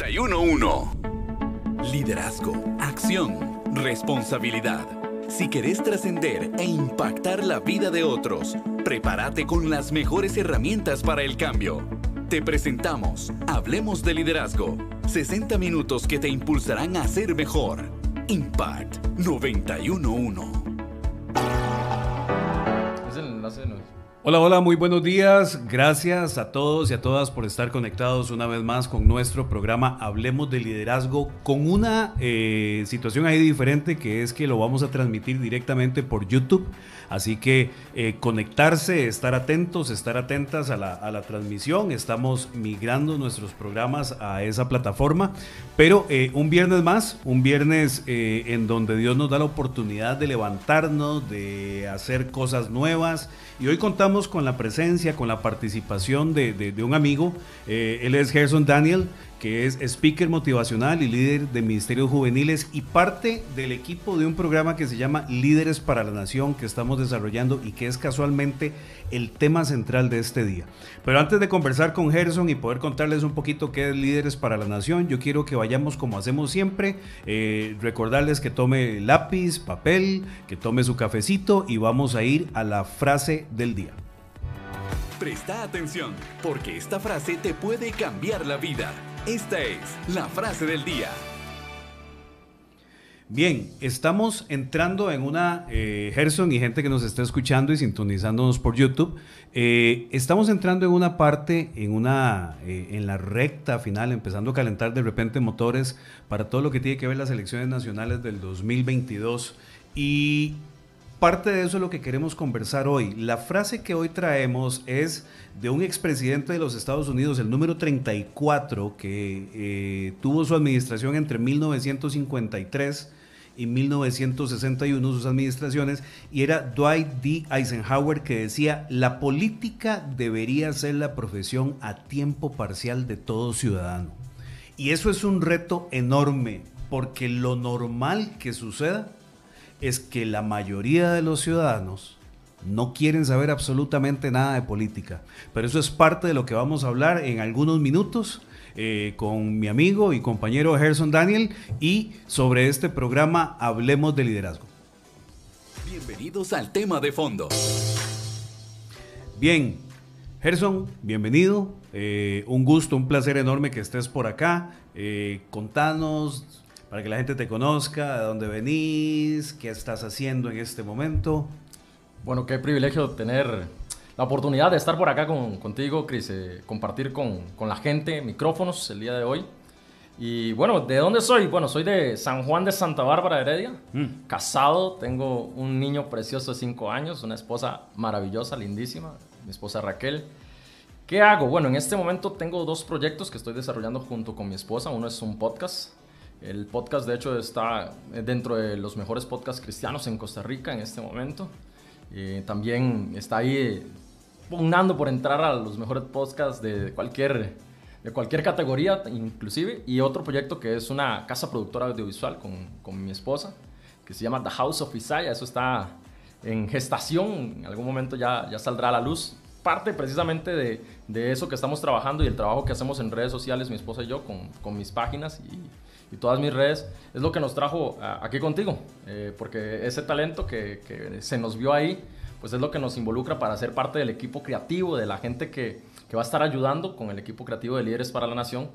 911. Liderazgo, acción, responsabilidad. Si querés trascender e impactar la vida de otros, prepárate con las mejores herramientas para el cambio. Te presentamos Hablemos de Liderazgo. 60 minutos que te impulsarán a ser mejor. Impact 911. Es el enlace de. Hola, hola, muy buenos días. Gracias a todos y a todas por estar conectados una vez más con nuestro programa Hablemos de Liderazgo con una eh, situación ahí diferente que es que lo vamos a transmitir directamente por YouTube. Así que eh, conectarse, estar atentos, estar atentas a la, transmisión. Estamos migrando nuestros programas a esa plataforma. Pero eh, un viernes más, un viernes eh, en donde Dios nos da la oportunidad de levantarnos, de hacer cosas nuevas. Y hoy contamos con la presencia, con la participación de, de un amigo. él es Gerson Daniel que es speaker motivacional y líder de ministerios juveniles y parte del equipo de un programa que se llama Líderes para la Nación que estamos desarrollando y que es casualmente el tema central de este día. Pero antes de conversar con Gerson y poder contarles un poquito qué es Líderes para la Nación, yo quiero que vayamos como hacemos siempre, eh, recordarles que tome lápiz, papel, que tome su cafecito y vamos a ir a la frase del día. Presta atención, porque esta frase te puede cambiar la vida. Esta es la frase del día. Bien, estamos entrando en una, eh, Gerson y gente que nos está escuchando y sintonizándonos por YouTube, eh, estamos entrando en una parte, en, una, eh, en la recta final, empezando a calentar de repente motores para todo lo que tiene que ver las elecciones nacionales del 2022 y parte de eso es lo que queremos conversar hoy. La frase que hoy traemos es de un expresidente de los Estados Unidos, el número 34, que eh, tuvo su administración entre 1953 y 1961, sus administraciones, y era Dwight D. Eisenhower que decía, la política debería ser la profesión a tiempo parcial de todo ciudadano. Y eso es un reto enorme, porque lo normal que suceda es que la mayoría de los ciudadanos no quieren saber absolutamente nada de política. Pero eso es parte de lo que vamos a hablar en algunos minutos eh, con mi amigo y compañero Gerson Daniel y sobre este programa Hablemos de Liderazgo. Bienvenidos al tema de fondo. Bien, Gerson, bienvenido. Eh, un gusto, un placer enorme que estés por acá. Eh, contanos, para que la gente te conozca, de dónde venís, qué estás haciendo en este momento. Bueno, qué privilegio tener la oportunidad de estar por acá con, contigo, Cris, eh, compartir con, con, la gente micrófonos el día de hoy. Y bueno, ¿de dónde soy? Bueno, soy de San Juan de Santa Bárbara, Heredia. Mm. Casado, tengo un niño precioso de 5 años, una esposa maravillosa, lindísima, mi esposa Raquel. ¿Qué hago? Bueno, en este momento tengo dos proyectos que estoy desarrollando junto con mi esposa. Uno es un podcast el podcast, de hecho, está dentro de los mejores podcasts cristianos en Costa Rica en este momento. Eh, también está ahí pugnando por entrar a los mejores podcasts de cualquier, de cualquier categoría, inclusive. Y otro proyecto que es una casa productora audiovisual con, con mi esposa, que se llama The House of Isaiah. Eso está en gestación, en algún momento ya, ya saldrá a la luz. Parte precisamente de, de eso que estamos trabajando y el trabajo que hacemos en redes sociales, mi esposa y yo, con, con mis páginas y y todas mis redes, es lo que nos trajo aquí contigo, eh, porque ese talento que, se nos vio ahí, pues es lo que nos involucra para ser parte del equipo creativo, de la gente que, que, va a estar ayudando con el equipo creativo de Líderes para la Nación.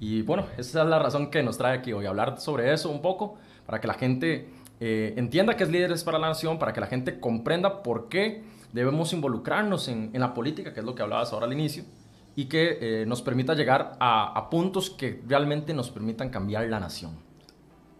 Y bueno, esa es la razón que nos trae aquí hoy, hablar sobre eso un poco, para que la gente eh, entienda que es Líderes para la Nación, para que la gente comprenda por qué debemos involucrarnos en, en la política, que es lo que hablabas ahora al inicio y que eh, nos permita llegar a, a, puntos que realmente nos permitan cambiar la nación.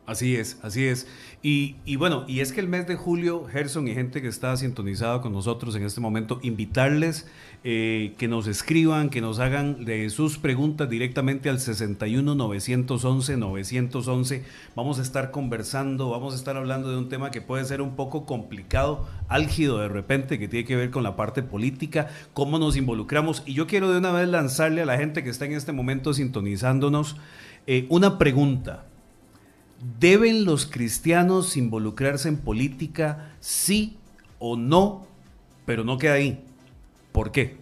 Así es, así es. Y, y, bueno, y es que el mes de julio, Gerson y gente que está sintonizada con nosotros en este momento, invitarles eh, que nos escriban, que nos hagan de sus preguntas directamente al 61 911 911. Vamos a estar conversando, vamos a estar hablando de un tema que puede ser un poco complicado, álgido de repente, que tiene que ver con la parte política, cómo nos involucramos. Y yo quiero de una vez lanzarle a la gente que está en este momento sintonizándonos eh, una pregunta. ¿Deben los cristianos involucrarse en política, sí o no? Pero no queda ahí. ¿Por qué?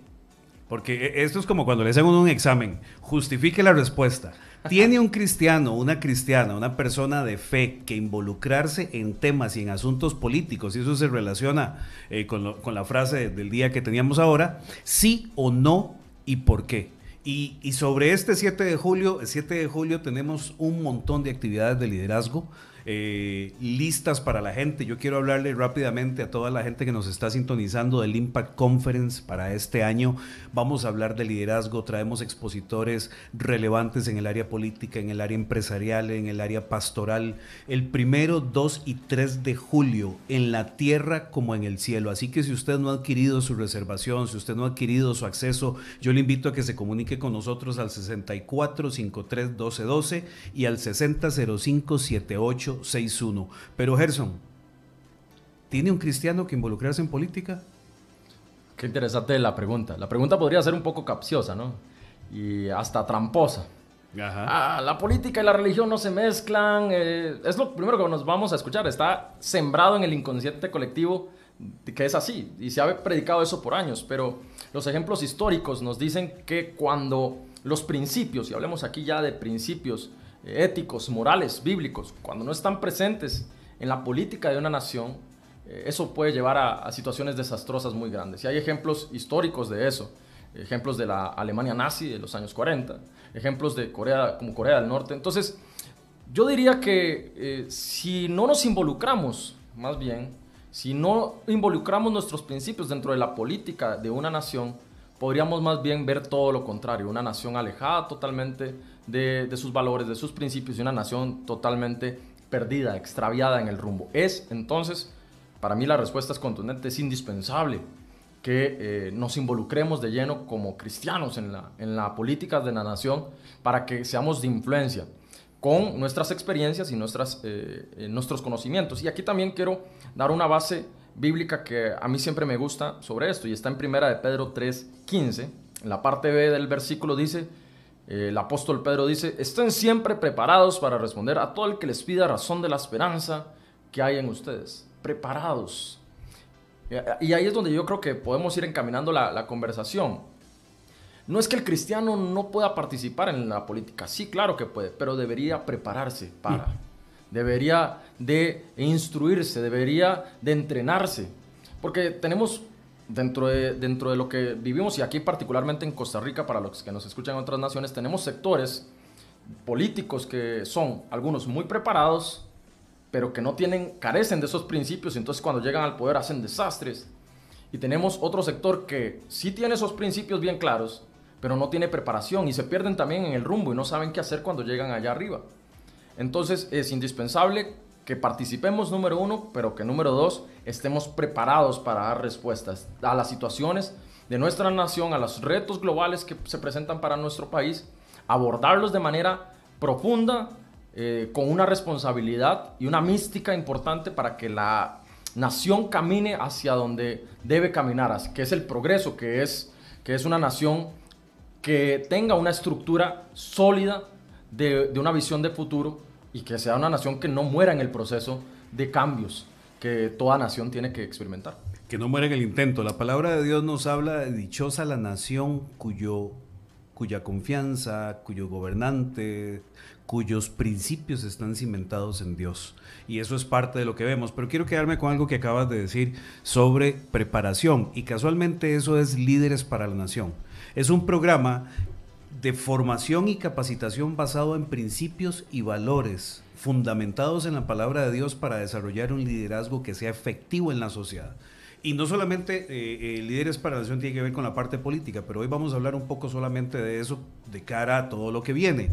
Porque e, esto es como cuando le hacen un examen. Justifique la respuesta. ¿Tiene un cristiano, una cristiana, una persona de fe que involucrarse en temas y en asuntos políticos? Y eso se relaciona eh, con, con la frase del día que teníamos ahora. ¿Sí o no y por qué? Y, y, sobre este 7 de julio, el 7 de julio tenemos un montón de actividades de liderazgo. Eh, listas para la gente. Yo quiero hablarle rápidamente a toda la gente que nos está sintonizando del Impact Conference para este año. Vamos a hablar de liderazgo, traemos expositores relevantes en el área política, en el área empresarial, en el área pastoral, el primero, 2 y 3 de julio, en la tierra como en el cielo. Así que si usted no ha adquirido su reservación, si usted no ha adquirido su acceso, yo le invito a que se comunique con nosotros al 64 53 12 12 y al 60 05 78 61. Pero Gerson, ¿tiene un cristiano que involucrarse en política? Qué interesante la pregunta. La pregunta podría ser un poco capciosa, ¿no? Y hasta tramposa. Ah, la política y la religión no se mezclan. Eh, es lo primero que nos vamos a escuchar. Está sembrado en el inconsciente colectivo que es así. Y se ha predicado eso por años. Pero los ejemplos históricos nos dicen que cuando los principios, y hablemos aquí ya de principios, éticos, morales, bíblicos, cuando no están presentes en la política de una nación, eh, eso puede llevar a, situaciones desastrosas muy grandes. Y hay ejemplos históricos de eso, ejemplos de la Alemania nazi de los años 40, ejemplos de Corea como Corea del Norte. Entonces, yo diría que eh, si no nos involucramos, más bien, si no involucramos nuestros principios dentro de la política de una nación, podríamos más bien ver todo lo contrario, una nación alejada totalmente de, sus valores, de sus principios y una nación totalmente perdida, extraviada en el rumbo. Es entonces, para mí la respuesta es contundente, es indispensable que eh, nos involucremos de lleno como cristianos en la, en la política de la nación para que seamos de influencia con nuestras experiencias y nuestras, eh, eh, nuestros conocimientos. Y aquí también quiero dar una base bíblica que a mí siempre me gusta sobre esto y está en primera de Pedro 3:15. En la parte B del versículo dice, eh, el apóstol Pedro dice, estén siempre preparados para responder a todo el que les pida razón de la esperanza que hay en ustedes. Preparados. Y ahí es donde yo creo que podemos ir encaminando la, la conversación. No es que el cristiano no pueda participar en la política, sí, claro que puede, pero debería prepararse para debería de instruirse, debería de entrenarse, porque tenemos dentro de, dentro de lo que vivimos, y aquí particularmente en Costa Rica, para los que nos escuchan en otras naciones, tenemos sectores políticos que son algunos muy preparados, pero que no tienen, carecen de esos principios, y entonces cuando llegan al poder hacen desastres. Y tenemos otro sector que sí tiene esos principios bien claros, pero no tiene preparación y se pierden también en el rumbo y no saben qué hacer cuando llegan allá arriba. Entonces es indispensable que participemos, número uno, pero que número dos, estemos preparados para dar respuestas a las situaciones de nuestra nación, a los retos globales que se presentan para nuestro país, abordarlos de manera profunda, eh, con una responsabilidad y una mística importante para que la nación camine hacia donde debe caminar, que es el progreso, que es, que es una nación que tenga una estructura sólida de, una visión de futuro y que sea una nación que no muera en el proceso de cambios que toda nación tiene que experimentar. Que no muera en el intento. La palabra de Dios nos habla de dichosa la nación cuyo, cuya confianza, cuyo gobernante, cuyos principios están cimentados en Dios. Y eso es parte de lo que vemos. Pero quiero quedarme con algo que acabas de decir sobre preparación. Y casualmente eso es Líderes para la Nación. Es un programa de formación y capacitación basado en principios y valores fundamentados en la palabra de Dios para desarrollar un liderazgo que sea efectivo en la sociedad. Y no solamente eh, eh, líderes para la nación tiene que ver con la parte política, pero hoy vamos a hablar un poco solamente de eso de cara a todo lo que viene.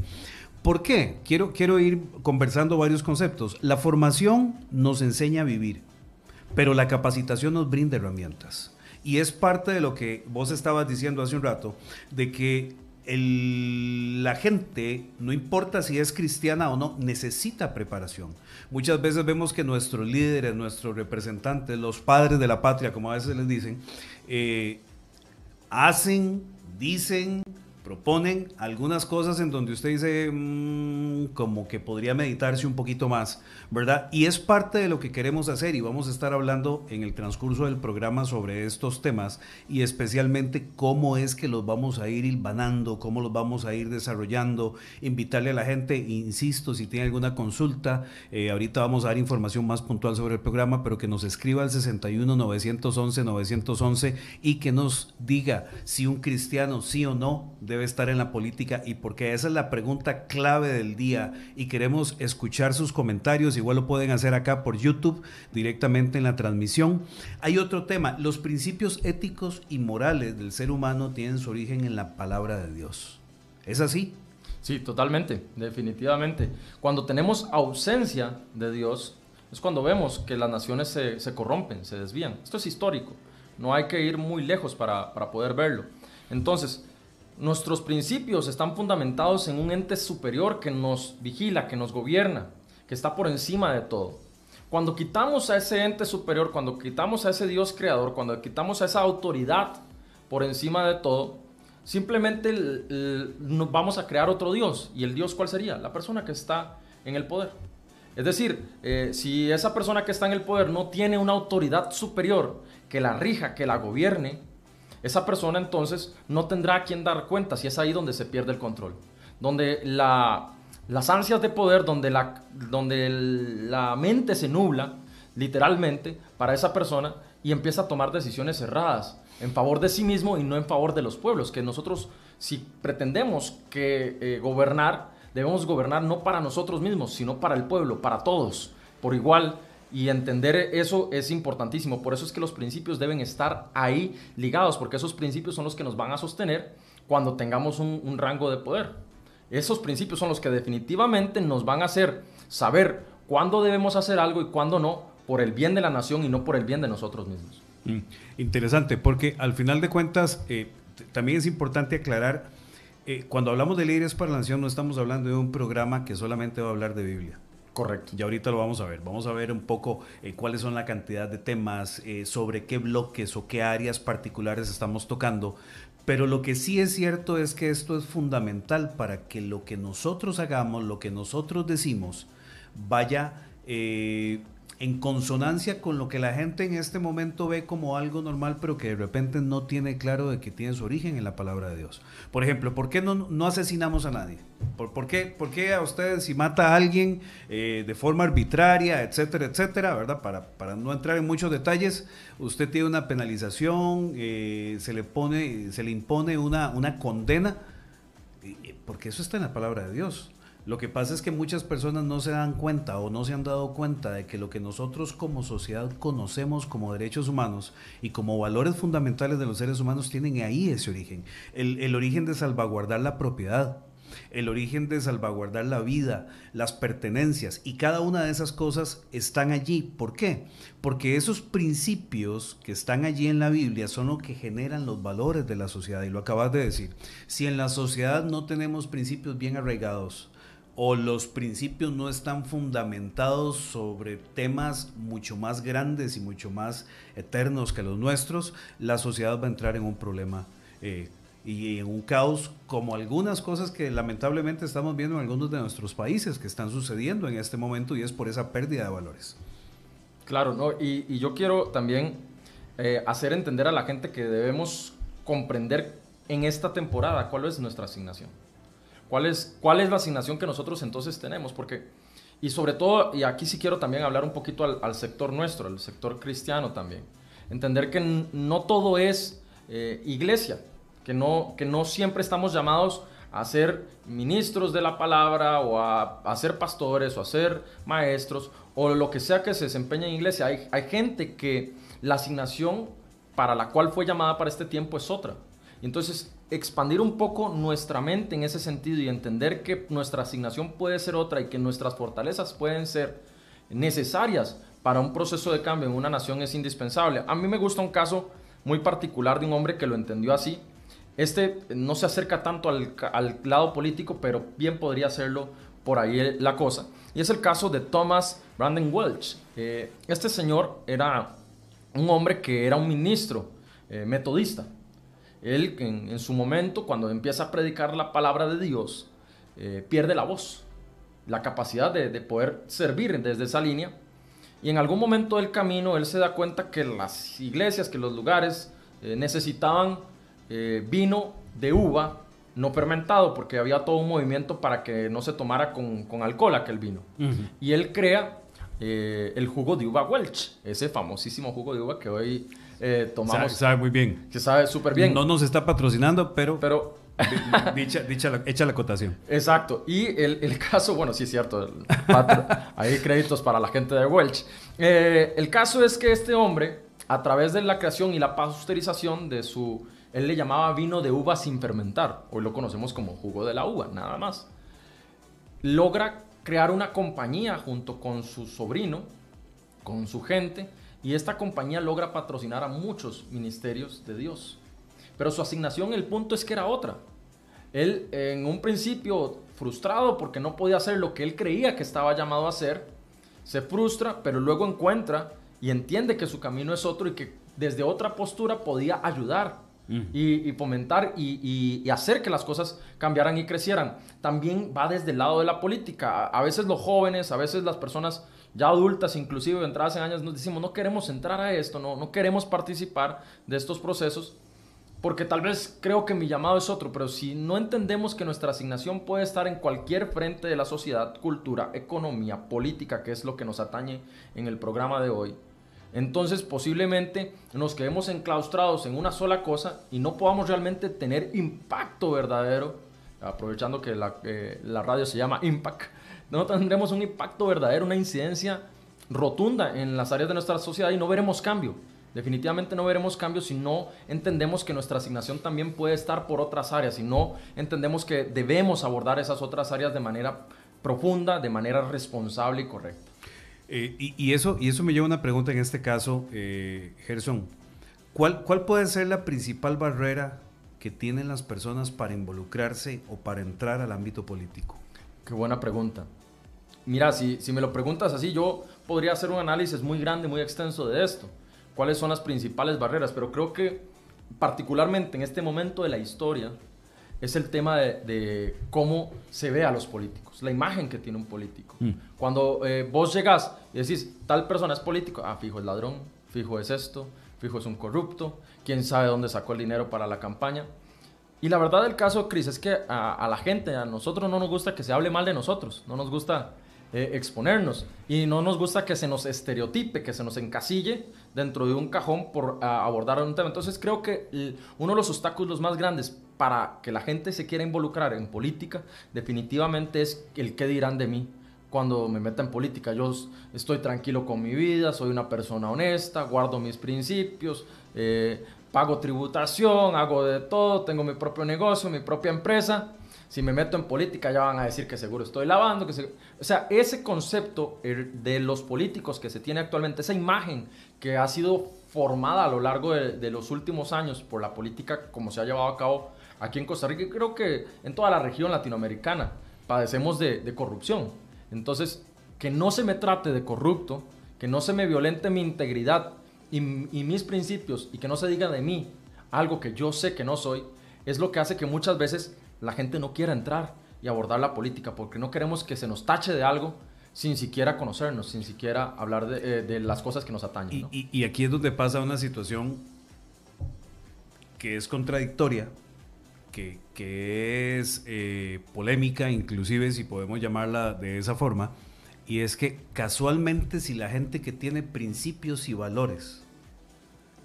¿Por qué? Quiero, quiero ir conversando varios conceptos. La formación nos enseña a vivir, pero la capacitación nos brinda herramientas. Y es parte de lo que vos estabas diciendo hace un rato, de que la gente, no importa si es cristiana o no, necesita preparación. Muchas veces vemos que nuestros líderes, nuestros representantes, los padres de la patria, como a veces les dicen, eh, hacen, dicen, proponen algunas cosas en donde usted dice mm, como que podría meditarse un poquito más, ¿verdad? Y es parte de lo que queremos hacer y vamos a estar hablando en el transcurso del programa sobre estos temas y especialmente cómo es que los vamos a ir hilvanando, cómo los vamos a ir desarrollando, invitarle a la gente, insisto, si tiene alguna consulta, eh, ahorita vamos a dar información más puntual sobre el programa, pero que nos escriba al 61 911 911 y que nos diga si un cristiano sí o no debe estar en la política y porque esa es la pregunta clave del día y queremos escuchar sus comentarios, igual lo pueden hacer acá por YouTube directamente en la transmisión. Hay otro tema, los principios éticos y morales del ser humano tienen su origen en la palabra de Dios. ¿Es así? Sí, totalmente, definitivamente. Cuando tenemos ausencia de Dios, es cuando vemos que las naciones se, se corrompen, se desvían. Esto es histórico, no hay que ir muy lejos para, para poder verlo. Entonces, Nuestros principios están fundamentados en un ente superior que nos vigila, que nos gobierna, que está por encima de todo. Cuando quitamos a ese ente superior, cuando quitamos a ese Dios creador, cuando quitamos a esa autoridad por encima de todo, simplemente nos vamos a crear otro Dios. ¿Y el Dios cuál sería? La persona que está en el poder. Es decir, eh, si esa persona que está en el poder no tiene una autoridad superior que la rija, que la gobierne, esa persona entonces no tendrá a quien dar cuenta si es ahí donde se pierde el control. Donde las ansias de poder, donde la, mente se nubla, literalmente, para esa persona y empieza a tomar decisiones erradas en favor de sí mismo y no en favor de los pueblos. Que nosotros, si pretendemos que eh, gobernar, debemos gobernar no para nosotros mismos, sino para el pueblo, para todos, por igual y entender eso es importantísimo. Por eso es que los principios deben estar ahí ligados, porque esos principios son los que nos van a sostener cuando tengamos un, rango de poder. Esos principios son los que definitivamente nos van a hacer saber cuándo debemos hacer algo y cuándo no, por el bien de la nación y no por el bien de nosotros mismos. Mm, interesante, porque al final de cuentas eh, también es importante aclarar, eh, cuando hablamos de líderes para la nación no estamos hablando de un programa que solamente va a hablar de Biblia. Correcto. Y ahorita lo vamos a ver. Vamos a ver un poco eh, cuáles son la cantidad de temas, eh, sobre qué bloques o qué áreas particulares estamos tocando. Pero lo que sí es cierto es que esto es fundamental para que lo que nosotros hagamos, lo que nosotros decimos, vaya eh, en consonancia con lo que la gente en este momento ve como algo normal, pero que de repente no tiene claro de que tiene su origen en la palabra de Dios. Por ejemplo, ¿por qué no, no asesinamos a nadie? ¿Por, qué, ¿Por, qué, a ustedes si mata a alguien eh, de forma arbitraria, etcétera, etcétera, verdad? Para, para, no entrar en muchos detalles, usted tiene una penalización, eh, se le pone, se le impone una, una condena, porque eso está en la palabra de Dios. Lo que pasa es que muchas personas no se dan cuenta o no se han dado cuenta de que lo que nosotros como sociedad conocemos como derechos humanos y como valores fundamentales de los seres humanos tienen ahí ese origen. El, origen de salvaguardar la propiedad, el origen de salvaguardar la vida, las pertenencias y cada una de esas cosas están allí. ¿Por qué? Porque esos principios que están allí en la Biblia son lo que generan los valores de la sociedad y lo acabas de decir. Si en la sociedad no tenemos principios bien arraigados, o los principios no están fundamentados sobre temas mucho más grandes y mucho más eternos que los nuestros, la sociedad va a entrar en un problema eh, y en un caos como algunas cosas que lamentablemente estamos viendo en algunos de nuestros países que están sucediendo en este momento y es por esa pérdida de valores. Claro, ¿no? y, yo quiero también eh, hacer entender a la gente que debemos comprender en esta temporada cuál es nuestra asignación. ¿Cuál es, ¿Cuál es la asignación que nosotros entonces tenemos? Porque, y sobre todo, y aquí sí quiero también hablar un poquito al, sector nuestro, al sector cristiano también. Entender que no todo es eh, iglesia, que no, que no siempre estamos llamados a ser ministros de la palabra o a, a, ser pastores o a ser maestros o lo que sea que se desempeñe en iglesia. Hay, hay gente que la asignación para la cual fue llamada para este tiempo es otra. Y entonces expandir un poco nuestra mente en ese sentido y entender que nuestra asignación puede ser otra y que nuestras fortalezas pueden ser necesarias para un proceso de cambio en una nación es indispensable. A mí me gusta un caso muy particular de un hombre que lo entendió así. Este no se acerca tanto al, lado político, pero bien podría hacerlo por ahí la cosa. Y es el caso de Thomas Brandon Welch. Eh, este señor era un hombre que era un ministro eh, metodista él en, su momento, cuando empieza a predicar la palabra de Dios, eh, pierde la voz, la capacidad de, poder servir desde esa línea. Y en algún momento del camino él se da cuenta que las iglesias, que los lugares eh, necesitaban eh, vino de uva no fermentado, porque había todo un movimiento para que no se tomara con, alcohol aquel vino. Y él crea el jugo de uva Welch, ese famosísimo jugo de uva que hoy eh, tomamos. Sabe, muy bien. Que sabe súper bien. No nos está patrocinando, pero. Pero. dicha, dicha echa la acotación. Exacto. Y el, el, caso, bueno, sí es cierto. hay créditos para la gente de Welch. Eh, el caso es que este hombre, a través de la creación y la pasteurización de su. Él le llamaba vino de uva sin fermentar. Hoy lo conocemos como jugo de la uva, nada más. Logra crear una compañía junto con su sobrino, con su gente y esta compañía logra patrocinar a muchos ministerios de Dios. Pero su asignación, el punto es que era otra. Él en un principio frustrado porque no podía hacer lo que él creía que estaba llamado a hacer, se frustra, pero luego encuentra y entiende que su camino es otro y que desde otra postura podía ayudar y, fomentar y, y, hacer que las cosas cambiaran y crecieran. También va desde el lado de la política. A veces los jóvenes, a veces las personas ya adultas, inclusive entradas en años, nos decimos, no queremos entrar a esto, no, no queremos participar de estos procesos, porque tal vez creo que mi llamado es otro, pero si no entendemos que nuestra asignación puede estar en cualquier frente de la sociedad, cultura, economía, política, que es lo que nos atañe en el programa de hoy, entonces posiblemente nos quedemos enclaustrados en una sola cosa y no podamos realmente tener impacto verdadero, aprovechando que la, eh, la radio se llama Impact, no tendremos un impacto verdadero, una incidencia rotunda en las áreas de nuestra sociedad y no veremos cambio. Definitivamente no veremos cambio si no entendemos que nuestra asignación también puede estar por otras áreas, si no entendemos que debemos abordar esas otras áreas de manera profunda, de manera responsable y correcta. Eh, y, eso, y eso me lleva a una pregunta en este caso, eh, Gerson. ¿Cuál, ¿Cuál puede ser la principal barrera que tienen las personas para involucrarse o para entrar al ámbito político? Qué buena pregunta. Mira, si, si me lo preguntas así, yo podría hacer un análisis muy grande, muy extenso de esto. ¿Cuáles son las principales barreras? Pero creo que particularmente en este momento de la historia es el tema de, cómo se ve a los políticos, la imagen que tiene un político. Mm. Cuando eh, vos llegas y decís, tal persona es político, ah, fijo es ladrón, fijo es esto, fijo es un corrupto, quién sabe dónde sacó el dinero para la campaña. Y la verdad del caso, Cris, es que a, la gente, a nosotros no nos gusta que se hable mal de nosotros, no nos gusta eh, exponernos y no nos gusta que se nos estereotipe, que se nos encasille dentro de un cajón por abordar un tema. Entonces creo que uno de los obstáculos más grandes para que la gente se quiera involucrar en política definitivamente es el qué dirán de mí cuando me meta en política. Yo estoy tranquilo con mi vida, soy una persona honesta, guardo mis principios. Eh, pago tributación, hago de todo, tengo mi propio negocio, mi propia empresa. Si me meto en política ya van a decir que seguro estoy lavando. Que O sea, ese concepto de los políticos que se tiene actualmente, esa imagen que ha sido formada a lo largo de, los últimos años por la política como se ha llevado a cabo aquí en Costa Rica y creo que en toda la región latinoamericana padecemos de, de corrupción. Entonces, que no se me trate de corrupto, que no se me violente mi integridad y, mis principios y que no se diga de mí algo que yo sé que no soy, es lo que hace que muchas veces la gente no quiera entrar y abordar la política, porque no queremos que se nos tache de algo sin siquiera conocernos, sin siquiera hablar de, eh, las cosas que nos atañen. Y, aquí es donde pasa una situación que es contradictoria, que, es eh, polémica, inclusive si podemos llamarla de esa forma, y es que casualmente si la gente que tiene principios y valores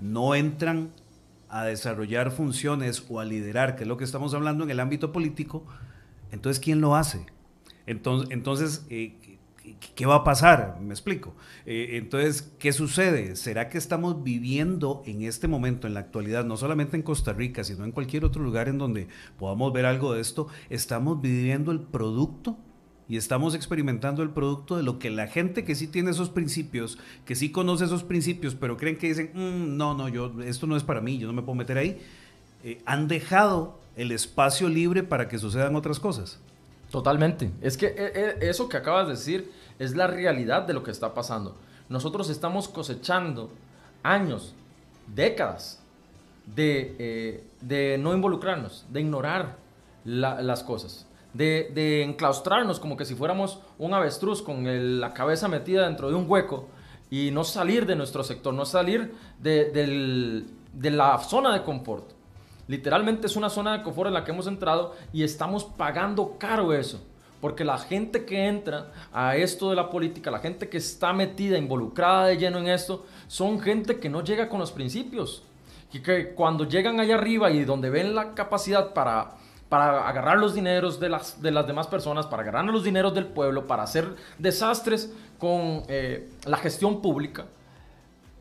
no entran a desarrollar funciones o a liderar, que es lo que estamos hablando en el ámbito político, entonces ¿quién lo hace? Entonces, entonces eh, ¿qué va a pasar? Me explico. Eh, entonces, ¿qué sucede? ¿Será que estamos viviendo en este momento, en la actualidad, no solamente en Costa Rica, sino en cualquier otro lugar en donde podamos ver algo de esto, estamos viviendo el producto y estamos experimentando el producto de lo que la gente que sí tiene esos principios, que sí conoce esos principios, pero creen que dicen, mm, no, no, yo, esto no es para mí, yo no me puedo meter ahí, eh, han dejado el espacio libre para que sucedan otras cosas. Totalmente. Es que eh, eh, eso que acabas de decir es la realidad de lo que está pasando. Nosotros estamos cosechando años, décadas de, eh, de no involucrarnos, de ignorar las cosas, de, de, enclaustrarnos como que si fuéramos un avestruz con la cabeza metida dentro de un hueco y no salir de nuestro sector, no salir de, de la zona de confort. Literalmente es una zona de confort en la que hemos entrado y estamos pagando caro eso. Porque la gente que entra a esto de la política, la gente que está metida, involucrada de lleno en esto, son gente que no llega con los principios. Y que cuando llegan allá arriba y donde ven la capacidad para, para agarrar los dineros de las, de las demás personas, para agarrar los dineros del pueblo, para hacer desastres con eh, la gestión pública,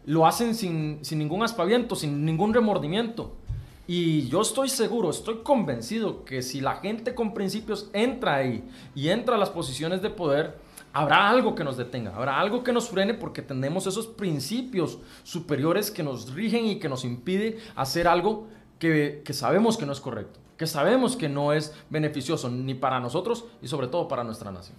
lo hacen sin, sin ningún aspaviento, sin ningún remordimiento. Y yo estoy seguro, estoy convencido que si la gente con principios entra ahí y entra a las posiciones de poder, habrá algo que nos detenga, habrá algo que nos frene porque tenemos esos principios superiores que nos rigen y que nos impide hacer algo que, que sabemos que no es correcto, que sabemos que no es beneficioso ni para nosotros y sobre todo para nuestra nación.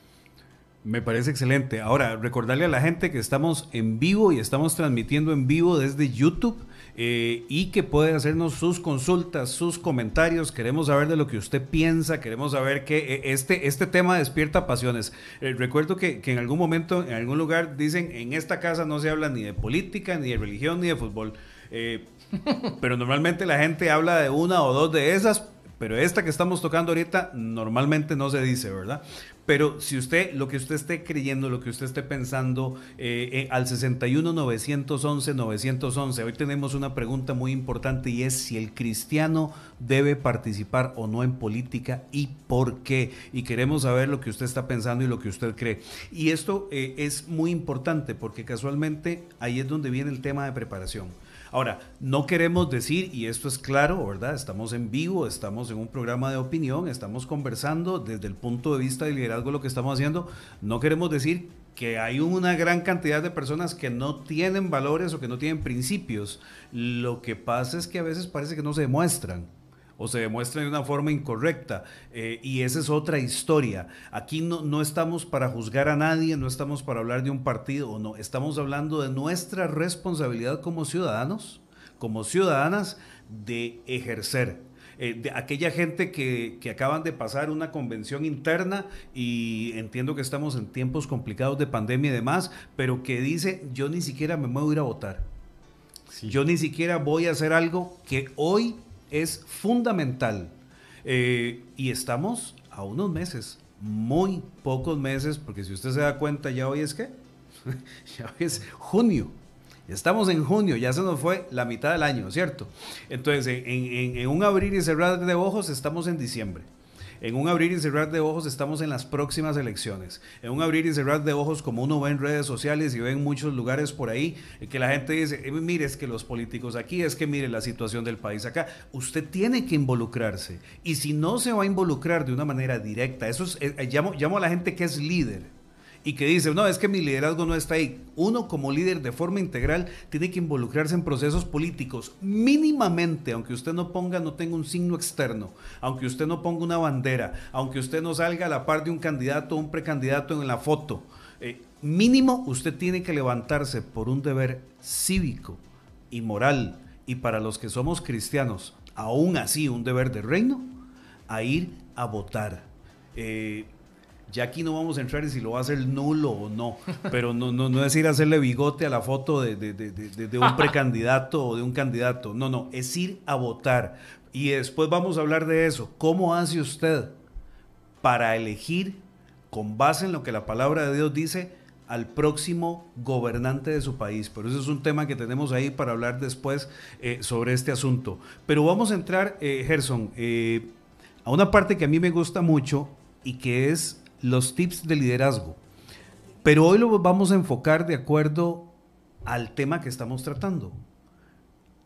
Me parece excelente. Ahora, recordarle a la gente que estamos en vivo y estamos transmitiendo en vivo desde YouTube eh, y que puede hacernos sus consultas, sus comentarios. Queremos saber de lo que usted piensa, queremos saber que eh, este, este tema despierta pasiones. Eh, recuerdo que, que, en algún momento, en algún lugar, dicen, en esta casa no se habla ni de política, ni de religión, ni de fútbol. pero normalmente la gente habla de una o dos de esas, pero esta que estamos tocando ahorita normalmente no se dice, ¿verdad? Pero si usted, lo que usted esté creyendo, lo que usted esté pensando, eh, eh, al 61 911 911, hoy tenemos una pregunta muy importante y es si el cristiano debe participar o no en política y por qué. Y queremos saber lo que usted está pensando y lo que usted cree. Y esto eh, es muy importante porque casualmente ahí es donde viene el tema de preparación. Ahora, no queremos decir, y esto es claro, ¿verdad? Estamos en vivo, estamos en un programa de opinión, estamos conversando desde el punto de vista del liderazgo lo que estamos haciendo. No queremos decir que hay una gran cantidad de personas que no tienen valores o que no tienen principios. Lo que pasa es que a veces parece que no se demuestran o se demuestra de una forma incorrecta. Eh, y esa es otra historia. Aquí no, no estamos para juzgar a nadie, no estamos para hablar de un partido o no, estamos hablando de nuestra responsabilidad como ciudadanos, como ciudadanas, de ejercer. Eh, de aquella gente que, que, acaban de pasar una convención interna y entiendo que estamos en tiempos complicados de pandemia y demás, pero que dice, yo ni siquiera me voy a ir a votar. Yo ni siquiera voy a hacer algo que hoy es fundamental. Eh, y estamos a unos meses, muy pocos meses, porque si usted se da cuenta, ya hoy es que, ya hoy es junio. Estamos en junio, ya se nos fue la mitad del año, ¿cierto? Entonces, en, en un abrir y cerrar de ojos, estamos en diciembre. En un abrir y cerrar de ojos estamos en las próximas elecciones. En un abrir y cerrar de ojos, como uno ve en redes sociales y ve en muchos lugares por ahí, eh, que la gente dice, eh, mire, es que los políticos aquí, es que mire la situación del país acá. Usted tiene que involucrarse. Y si no se va a involucrar de una manera directa, eso es, eh, llamo, llamo a la gente que es líder y que dice, no, es que mi liderazgo no está ahí. Uno como líder de forma integral tiene que involucrarse en procesos políticos mínimamente, aunque usted no ponga, no tenga un signo externo, aunque usted no ponga una bandera, aunque usted no salga a la par de un candidato o un precandidato en la foto. Eh, mínimo usted tiene que levantarse por un deber cívico y moral y para los que somos cristianos, aún así un deber de reino, a ir a votar. Eh, ya aquí no vamos a entrar en si lo va a hacer nulo o no, pero no, no, no es ir a hacerle bigote a la foto de, de, de, de un precandidato o de un candidato. No, no, es ir a votar. Y después vamos a hablar de eso. ¿Cómo hace usted para elegir, con base en lo que la palabra de Dios dice, al próximo gobernante de su país. Pero eso es un tema que tenemos ahí para hablar después eh, sobre este asunto. Pero vamos a entrar, eh, Gerson, eh, a una parte que a mí me gusta mucho y que es los tips de liderazgo. Pero hoy lo vamos a enfocar de acuerdo al tema que estamos tratando.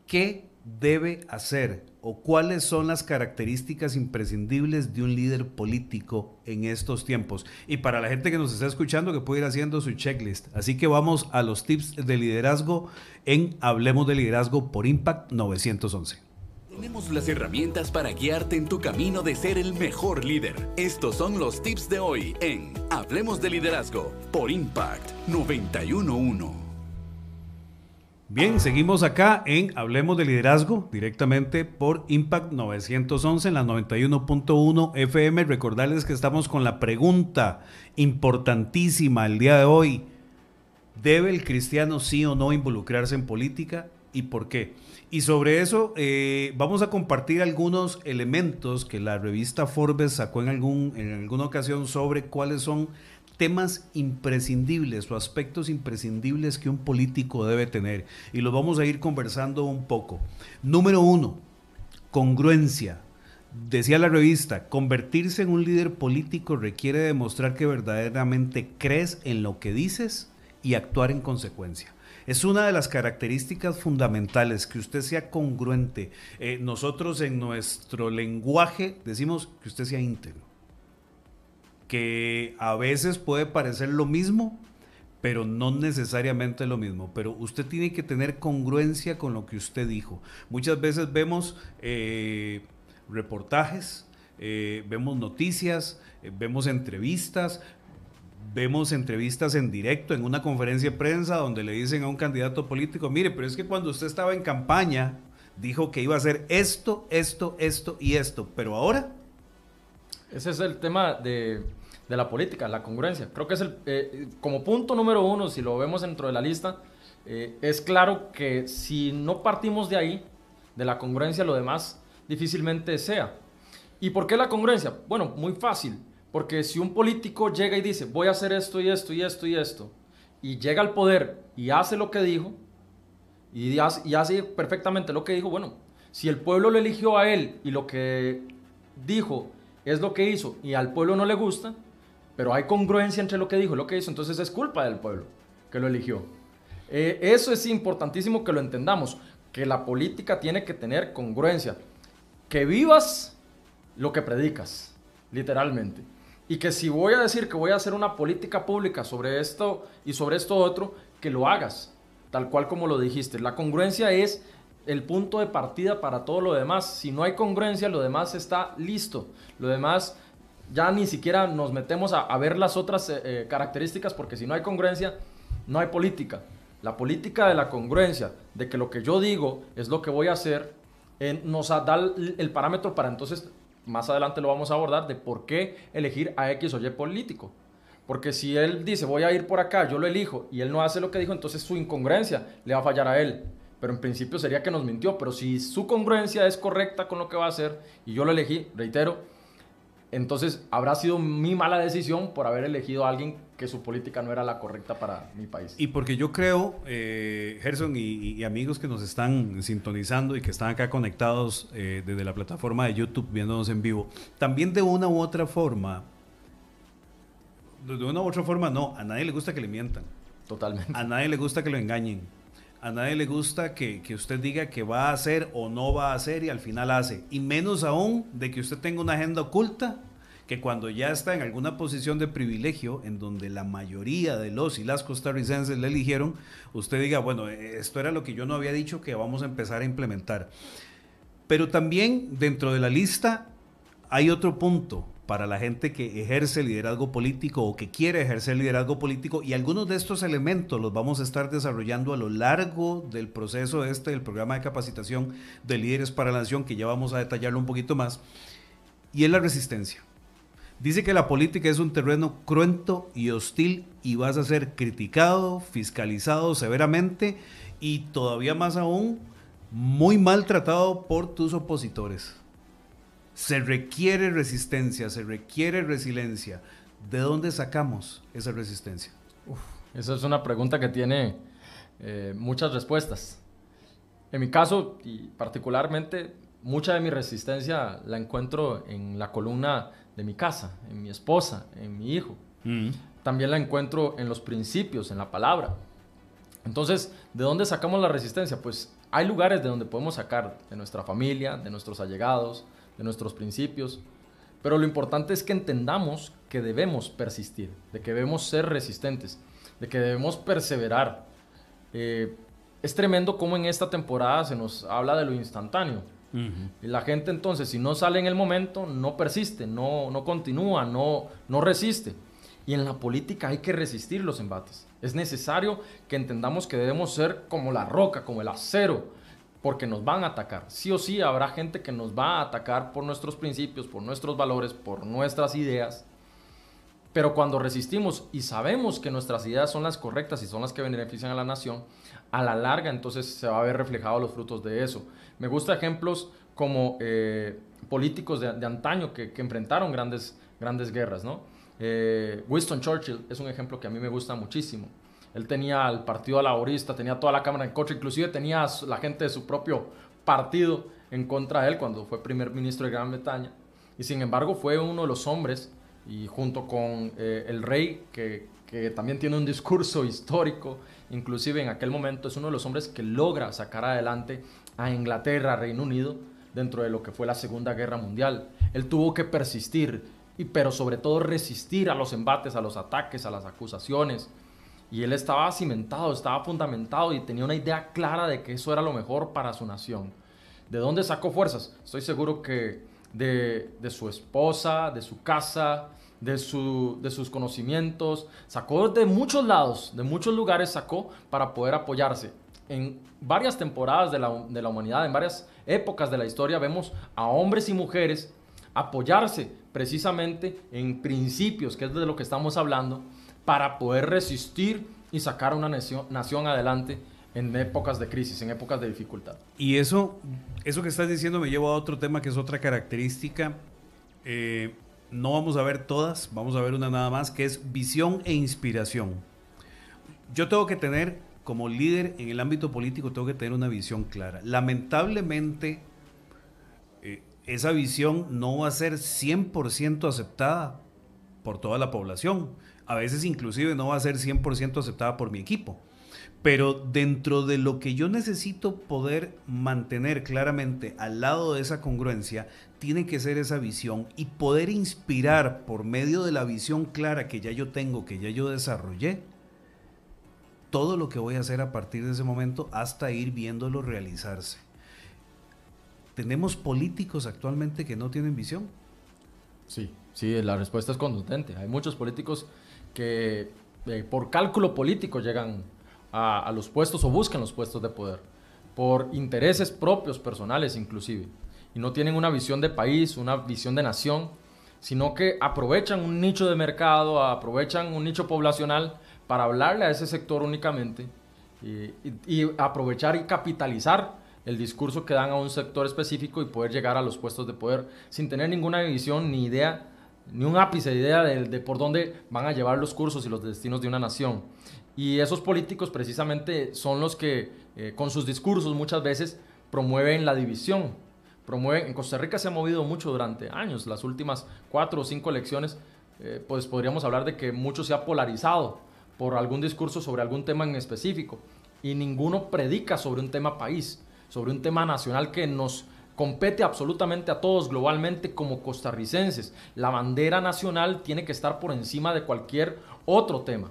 ¿Qué debe hacer o cuáles son las características imprescindibles de un líder político en estos tiempos? Y para la gente que nos está escuchando, que puede ir haciendo su checklist. Así que vamos a los tips de liderazgo en Hablemos de Liderazgo por Impact 911. Tenemos las herramientas para guiarte en tu camino de ser el mejor líder. Estos son los tips de hoy en Hablemos de Liderazgo por Impact 911. Bien, seguimos acá en Hablemos de Liderazgo, directamente por Impact 911 en la 91.1 FM. Recordarles que estamos con la pregunta importantísima el día de hoy. ¿Debe el cristiano sí o no involucrarse en política y por qué? Y sobre eso eh, vamos a compartir algunos elementos que la revista Forbes sacó en, algún, en alguna ocasión sobre cuáles son temas imprescindibles o aspectos imprescindibles que un político debe tener. Y los vamos a ir conversando un poco. Número uno, congruencia. Decía la revista, convertirse en un líder político requiere demostrar que verdaderamente crees en lo que dices y actuar en consecuencia. Es una de las características fundamentales, que usted sea congruente. Eh, nosotros en nuestro lenguaje decimos que usted sea íntegro que a veces puede parecer lo mismo, pero no necesariamente lo mismo. Pero usted tiene que tener congruencia con lo que usted dijo. Muchas veces vemos eh, reportajes, eh, vemos noticias, vemos entrevistas, vemos entrevistas en directo en una conferencia de prensa donde le dicen a un candidato político, mire, pero es que cuando usted estaba en campaña dijo que iba a hacer esto, esto, esto y esto, pero ahora... Ese es el tema de de la política, la congruencia. Creo que es el, eh, como punto número uno, si lo vemos dentro de la lista, eh, es claro que si no partimos de ahí, de la congruencia, lo demás difícilmente sea. ¿Y por qué la congruencia? Bueno, muy fácil, porque si un político llega y dice, voy a hacer esto y esto y esto y esto, y llega al poder y hace lo que dijo, y hace, perfectamente lo que dijo, bueno, si el pueblo lo eligió a él y lo que dijo es lo que hizo y al pueblo no le gusta, pero hay congruencia entre lo que dijo y lo que hizo, entonces es culpa del pueblo que lo eligió. Eh, eso es importantísimo que lo entendamos, que la política tiene que tener congruencia, que vivas lo que predicas, literalmente. Y que si voy a decir que voy a hacer una política pública sobre esto y sobre esto otro, que lo hagas, tal cual como lo dijiste. La congruencia es el punto de partida para todo lo demás. Si no hay congruencia, lo demás está listo. Lo demás ya ni siquiera nos metemos a, ver las otras eh, eh, características porque si no hay congruencia, no hay política. La política de la congruencia, de que lo que yo digo es lo que voy a hacer, nos da el, el, parámetro para entonces, más adelante lo vamos a abordar, de por qué elegir a X o Y político. Porque si él dice voy a ir por acá, yo lo elijo y él no hace lo que dijo, entonces su incongruencia le va a fallar a él. Pero en principio sería que nos mintió. Pero si su congruencia es correcta con lo que va a hacer y yo lo elegí, reitero, entonces, habrá sido mi mala decisión por haber elegido a alguien que su política no era la correcta para mi país. Y porque yo creo, eh, Gerson y, amigos que nos están sintonizando y que están acá conectados eh, desde la plataforma de YouTube viéndonos en vivo, también de una u otra forma, de una u otra forma no, a nadie le gusta que le mientan. Totalmente. A nadie le gusta que lo engañen. A nadie le gusta que, que, usted diga que va a hacer o no va a hacer y al final hace. Y menos aún de que usted tenga una agenda oculta que cuando ya está en alguna posición de privilegio, en donde la mayoría de los y las costarricenses le eligieron, usted diga, bueno, esto era lo que yo no había dicho que vamos a empezar a implementar. Pero también dentro de la lista hay otro punto para la gente que ejerce liderazgo político o que quiere ejercer liderazgo político y algunos de estos elementos los vamos a estar desarrollando a lo largo del proceso este del programa de capacitación de líderes para la nación que ya vamos a detallarlo un poquito más y es la resistencia. Dice que la política es un terreno cruento y hostil y vas a ser criticado, fiscalizado severamente y todavía más aún muy maltratado por tus opositores. Se requiere resistencia, se requiere resiliencia. ¿De dónde sacamos esa resistencia? esa es una pregunta que tiene eh, muchas respuestas. En mi caso, y particularmente, mucha de mi resistencia la encuentro en la columna de mi casa, en mi esposa, en mi hijo. Mm. También la encuentro en los principios, en la palabra. Entonces, ¿de dónde sacamos la resistencia? Pues hay lugares de donde podemos sacar, de nuestra familia, de nuestros allegados, de nuestros principios, pero lo importante es que entendamos que debemos persistir, de que debemos ser resistentes, de que debemos perseverar. Eh, es tremendo cómo en esta temporada se nos habla de lo instantáneo. Y la gente entonces, si no sale en el momento, no persiste, no, no continúa, no, no resiste. Y en la política hay que resistir los embates. Es necesario que entendamos que debemos ser como la roca, como el acero, porque nos van a atacar. Sí o sí habrá gente que nos va a atacar por nuestros principios, por nuestros valores, por nuestras ideas. Pero cuando resistimos y sabemos que nuestras ideas son las correctas y son las que benefician a la nación, a la larga entonces se va a ver reflejado los frutos de eso. Me gustan ejemplos como eh, políticos de, antaño que, enfrentaron grandes, grandes guerras, ¿no? Eh, Winston Churchill es un ejemplo que a mí me gusta muchísimo. Él tenía al partido laborista, tenía toda la Cámara en contra, inclusive tenía la gente de su propio partido en contra de él cuando fue primer ministro de Gran Bretaña. Y sin embargo fue uno de los hombres, y junto con eh, el rey, que, que también tiene un discurso histórico, inclusive en aquel momento es uno de los hombres que logra sacar adelante a Inglaterra, Reino Unido, dentro de lo que fue la Segunda Guerra Mundial. Él tuvo que persistir, y, pero sobre todo resistir a los embates, a los ataques, a las acusaciones. Y él estaba cimentado, estaba fundamentado y tenía una idea clara de que eso era lo mejor para su nación. ¿De dónde sacó fuerzas? Estoy seguro que de, su esposa, de su casa, de, su, de sus conocimientos. Sacó de muchos lados, de muchos lugares sacó para poder apoyarse. En varias temporadas de la, de la humanidad, en varias épocas de la historia, vemos a hombres y mujeres apoyarse precisamente en principios, que es de lo que estamos hablando, para poder resistir y sacar una nación, nación adelante en épocas de crisis, en épocas de dificultad. Y eso, eso que estás diciendo me lleva a otro tema que es otra característica. Eh, no vamos a ver todas, vamos a ver una nada más, que es visión e inspiración. Yo tengo que tener, como líder en el ámbito político, tengo que tener una visión clara. Lamentablemente, eh, esa visión no va a ser 100% aceptada por toda la población a veces inclusive no va a ser 100% aceptada por mi equipo. Pero dentro de lo que yo necesito poder mantener claramente al lado de esa congruencia, tiene que ser esa visión y poder inspirar por medio de la visión clara que ya yo tengo, que ya yo desarrollé, todo lo que voy a hacer a partir de ese momento hasta ir viéndolo realizarse. ¿Tenemos políticos actualmente que no tienen visión? Sí, sí, la respuesta es contundente. Hay muchos políticos que eh, por cálculo político llegan a, los puestos o buscan los puestos de poder, por intereses propios, personales inclusive, y no tienen una visión de país, una visión de nación, sino que aprovechan un nicho de mercado, aprovechan un nicho poblacional para hablarle a ese sector únicamente y, aprovechar y capitalizar el discurso que dan a un sector específico y poder llegar a los puestos de poder sin tener ninguna visión ni idea ni un ápice de idea de, por dónde van a llevar los cursos y los destinos de una nación. Y esos políticos precisamente son los que eh, con sus discursos muchas veces promueven la división. Promueven, en Costa Rica se ha movido mucho durante años, las últimas cuatro o cinco elecciones, eh, pues podríamos hablar de que mucho se ha polarizado por algún discurso sobre algún tema en específico y ninguno predica sobre un tema país, sobre un tema nacional que nos compete absolutamente a todos globalmente como costarricenses. La bandera nacional tiene que estar por encima de cualquier otro tema.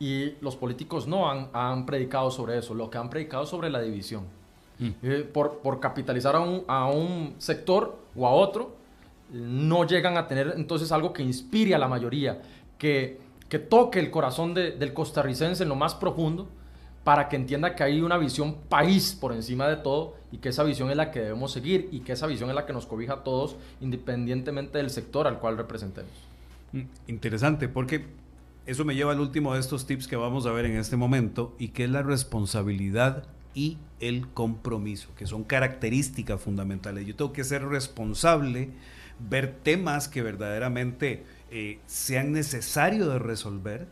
Y los políticos no han, predicado sobre eso, lo que han predicado sobre la división. Mm. Eh, por, capitalizar a un, sector o a otro, no llegan a tener entonces algo que inspire a la mayoría, que, que toque el corazón del costarricense en lo más profundo para que entienda que hay una visión país por encima de todo y que esa visión es la que debemos seguir y que esa visión es la que nos cobija a todos independientemente del sector al cual representemos. Mm, interesante, porque eso me lleva al último de estos tips que vamos a ver en este momento y que es la responsabilidad y el compromiso, que son características fundamentales. Yo tengo que ser responsable, ver temas que verdaderamente eh, sean necesarios de resolver,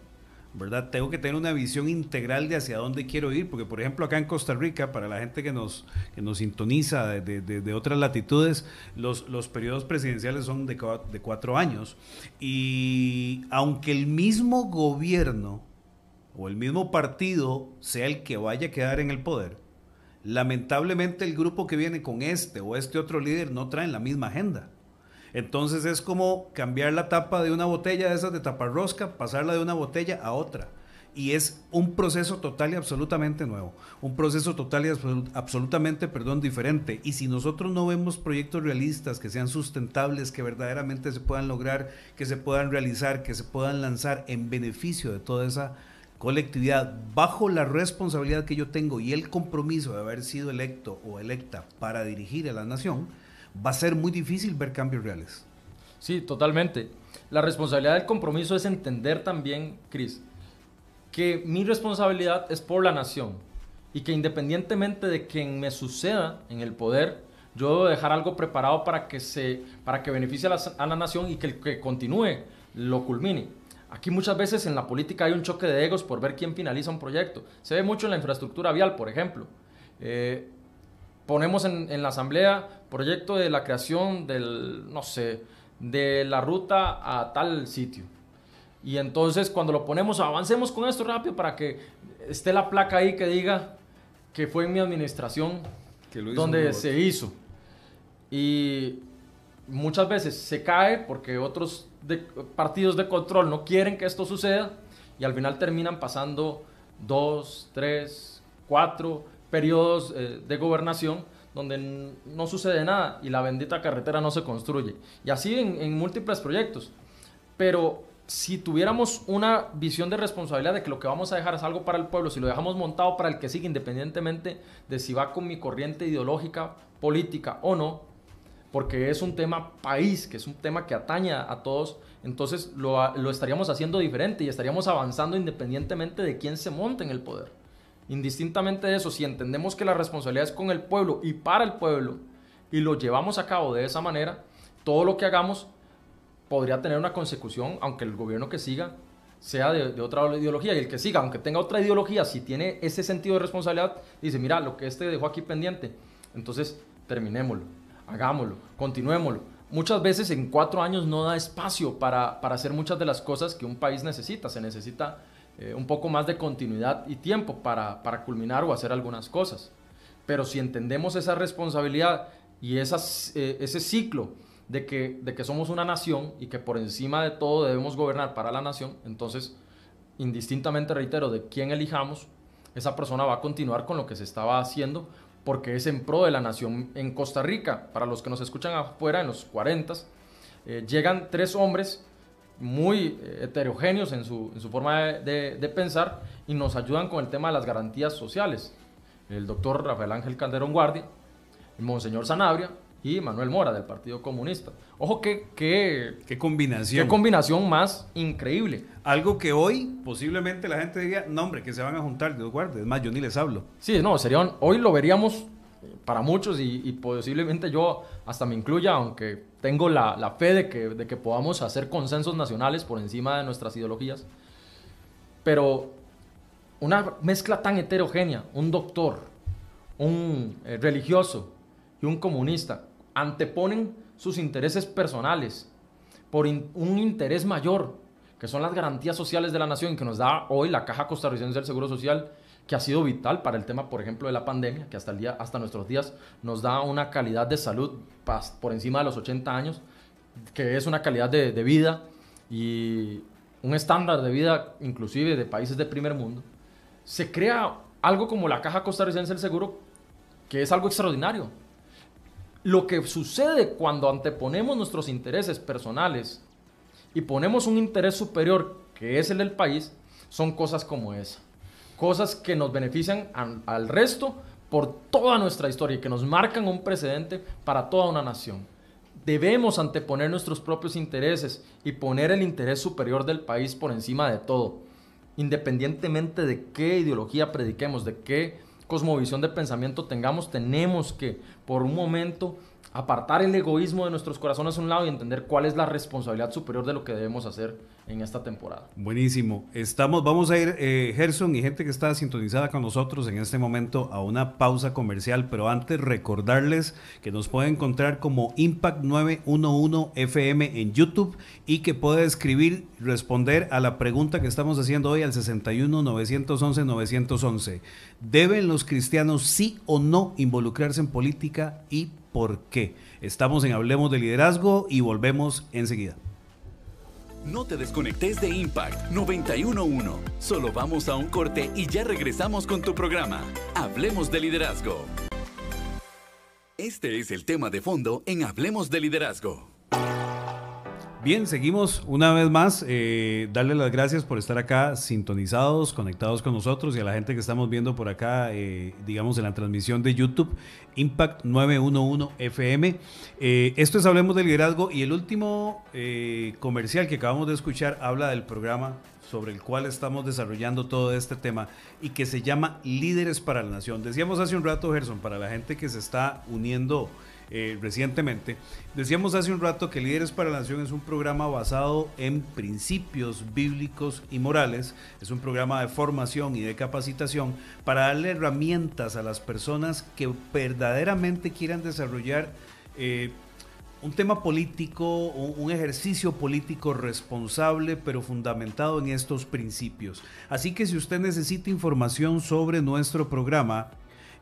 ¿verdad? Tengo que tener una visión integral de hacia dónde quiero ir, porque por ejemplo acá en Costa Rica, para la gente que nos, que nos sintoniza de, de, otras latitudes, los, los periodos presidenciales son de, de cuatro años. Y aunque el mismo gobierno o el mismo partido sea el que vaya a quedar en el poder, lamentablemente el grupo que viene con este o este otro líder no traen la misma agenda. Entonces es como cambiar la tapa de una botella de esas de taparrosca, pasarla de una botella a otra. y es un proceso total y absolutamente nuevo, un proceso total y absolutamente, perdón, diferente. Y si nosotros no vemos proyectos realistas que sean sustentables, que verdaderamente se puedan lograr, que se puedan realizar, que se puedan lanzar en beneficio de toda esa colectividad, bajo la responsabilidad que yo tengo y el compromiso de haber sido electo o electa para dirigir a la nación, va a ser muy difícil ver cambios reales. Sí, totalmente. La responsabilidad del compromiso es entender también, Cris, que mi responsabilidad es por la nación y que independientemente de quien me suceda en el poder, yo debo dejar algo preparado para que, se, para que beneficie a la, nación y que el que continúe lo culmine. Aquí muchas veces en la política hay un choque de egos por ver quién finaliza un proyecto. Se ve mucho en la infraestructura vial, por ejemplo. Eh, ponemos en, en, la asamblea proyecto de la creación del, no sé, de la ruta a tal sitio. Y entonces cuando lo ponemos, avancemos con esto rápido para que esté la placa ahí que diga que fue en mi administración donde se hizo. Y muchas veces se cae porque otros partidos de control no quieren que esto suceda y al final terminan pasando dos, tres, cuatro periodos eh, de gobernación donde no sucede nada y la bendita carretera no se construye. Y así en, múltiples proyectos. Pero si tuviéramos una visión de responsabilidad de que lo que vamos a dejar es algo para el pueblo, si lo dejamos montado para el que sigue, independientemente de si va con mi corriente ideológica, política o no, porque es un tema país, que es un tema que atañe a todos, entonces lo, lo estaríamos haciendo diferente y estaríamos avanzando independientemente de quién se monte en el poder. Indistintamente de eso, si entendemos que la responsabilidad es con el pueblo y para el pueblo y lo llevamos a cabo de esa manera, todo lo que hagamos podría tener una consecución, aunque el gobierno que siga sea de, otra ideología y el que siga, aunque tenga otra ideología, si tiene ese sentido de responsabilidad, dice, mira, lo que este dejó aquí pendiente, entonces terminémoslo hagámoslo, continuémoslo. Muchas veces en cuatro años no da espacio para, para hacer muchas de las cosas que un país necesita. Se necesita eh, un poco más de continuidad y tiempo para, para culminar o hacer algunas cosas. Pero si entendemos esa responsabilidad y esas, eh, ese ciclo de que, de que somos una nación y que por encima de todo debemos gobernar para la nación, entonces, indistintamente, reitero, de quién elijamos, esa persona va a continuar con lo que se estaba haciendo porque es en pro de la nación. En Costa Rica, para los que nos escuchan afuera, en los 40, eh, llegan tres hombres muy eh, heterogéneos en su, en su forma de, de, pensar y nos ayudan con el tema de las garantías sociales. El doctor Rafael Ángel Calderón Guardia, el Monseñor Sanabria y Manuel Mora del Partido Comunista. Ojo, qué, qué, qué combinación. Qué combinación más increíble. Algo que hoy posiblemente la gente diría, no hombre, que se van a juntar dos guardias. Es más, yo ni les hablo. Sí, no, serían, hoy lo veríamos para muchos y, posiblemente yo hasta me incluya, aunque tengo la, fe de que, de podamos hacer consensos nacionales por encima de nuestras ideologías. Pero una mezcla tan heterogénea, un doctor, un eh, religioso y un comunista, anteponen sus intereses personales por un interés mayor, que son las garantías sociales de la nación que nos da hoy la Caja Costarricense del Seguro Social, que ha sido vital para el tema, por ejemplo, de la pandemia, que hasta, el día, hasta nuestros días nos da una calidad de salud por encima de los 80 años, que es una calidad de, vida y un estándar de vida inclusive de países de primer mundo, se crea algo como la Caja Costarricense del Seguro, que es algo extraordinario. Lo que sucede cuando anteponemos nuestros intereses personales y ponemos un interés superior, que es el del país, son cosas como esa. Cosas que nos benefician al, resto por toda nuestra historia y que nos marcan un precedente para toda una nación. Debemos anteponer nuestros propios intereses y poner el interés superior del país por encima de todo, independientemente de qué ideología prediquemos, de qué cosmovisión de pensamiento tengamos, tenemos que, por un momento, apartar el egoísmo de nuestros corazones a un lado y entender cuál es la responsabilidad superior de lo que debemos hacer en esta temporada. Buenísimo. Estamos, vamos a ir, eh, Gerson y gente que está sintonizada con nosotros en este momento a una pausa comercial, pero antes recordarles que nos pueden encontrar como Impact 911 FM en YouTube y que puede escribir, responder a la pregunta que estamos haciendo hoy al 61 911 911. ¿Deben los cristianos sí o no involucrarse en política y por qué? Estamos en Hablemos de Liderazgo y volvemos enseguida. No te desconectes de Impact 911. Solo vamos a un corte y ya regresamos con tu programa. Hablemos de liderazgo. Este es el tema de fondo en Hablemos de liderazgo. Bien, seguimos una vez más. Eh, darle las gracias por estar acá sintonizados, conectados con nosotros y a la gente que estamos viendo por acá, eh, digamos, en la transmisión de YouTube, Impact 911 FM. Eh, esto es Hablemos de Liderazgo y el último comercial que acabamos de escuchar habla del programa sobre el cual estamos desarrollando todo este tema y que se llama Líderes para la Nación. Decíamos hace un rato, Gerson, para la gente que se está uniendo eh, recientemente. Decíamos hace un rato que Líderes para la Nación es un programa basado en principios bíblicos y morales. Es un programa de formación y de capacitación para darle herramientas a las personas que verdaderamente quieran desarrollar eh, un tema político, un ejercicio político responsable, pero fundamentado en estos principios. Así que si usted necesita información sobre nuestro programa,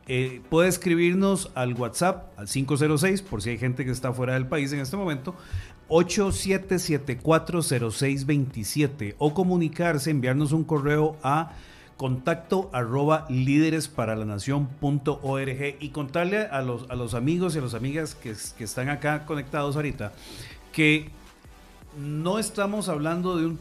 eh, puede escribirnos al WhatsApp al 506, por si hay gente que está fuera del país en este momento, 87740627 o comunicarse, enviarnos un correo a contacto arroba líderes para la nación.org y contarle a los, a los amigos y a las amigas que, que están acá conectados ahorita que no estamos hablando de un,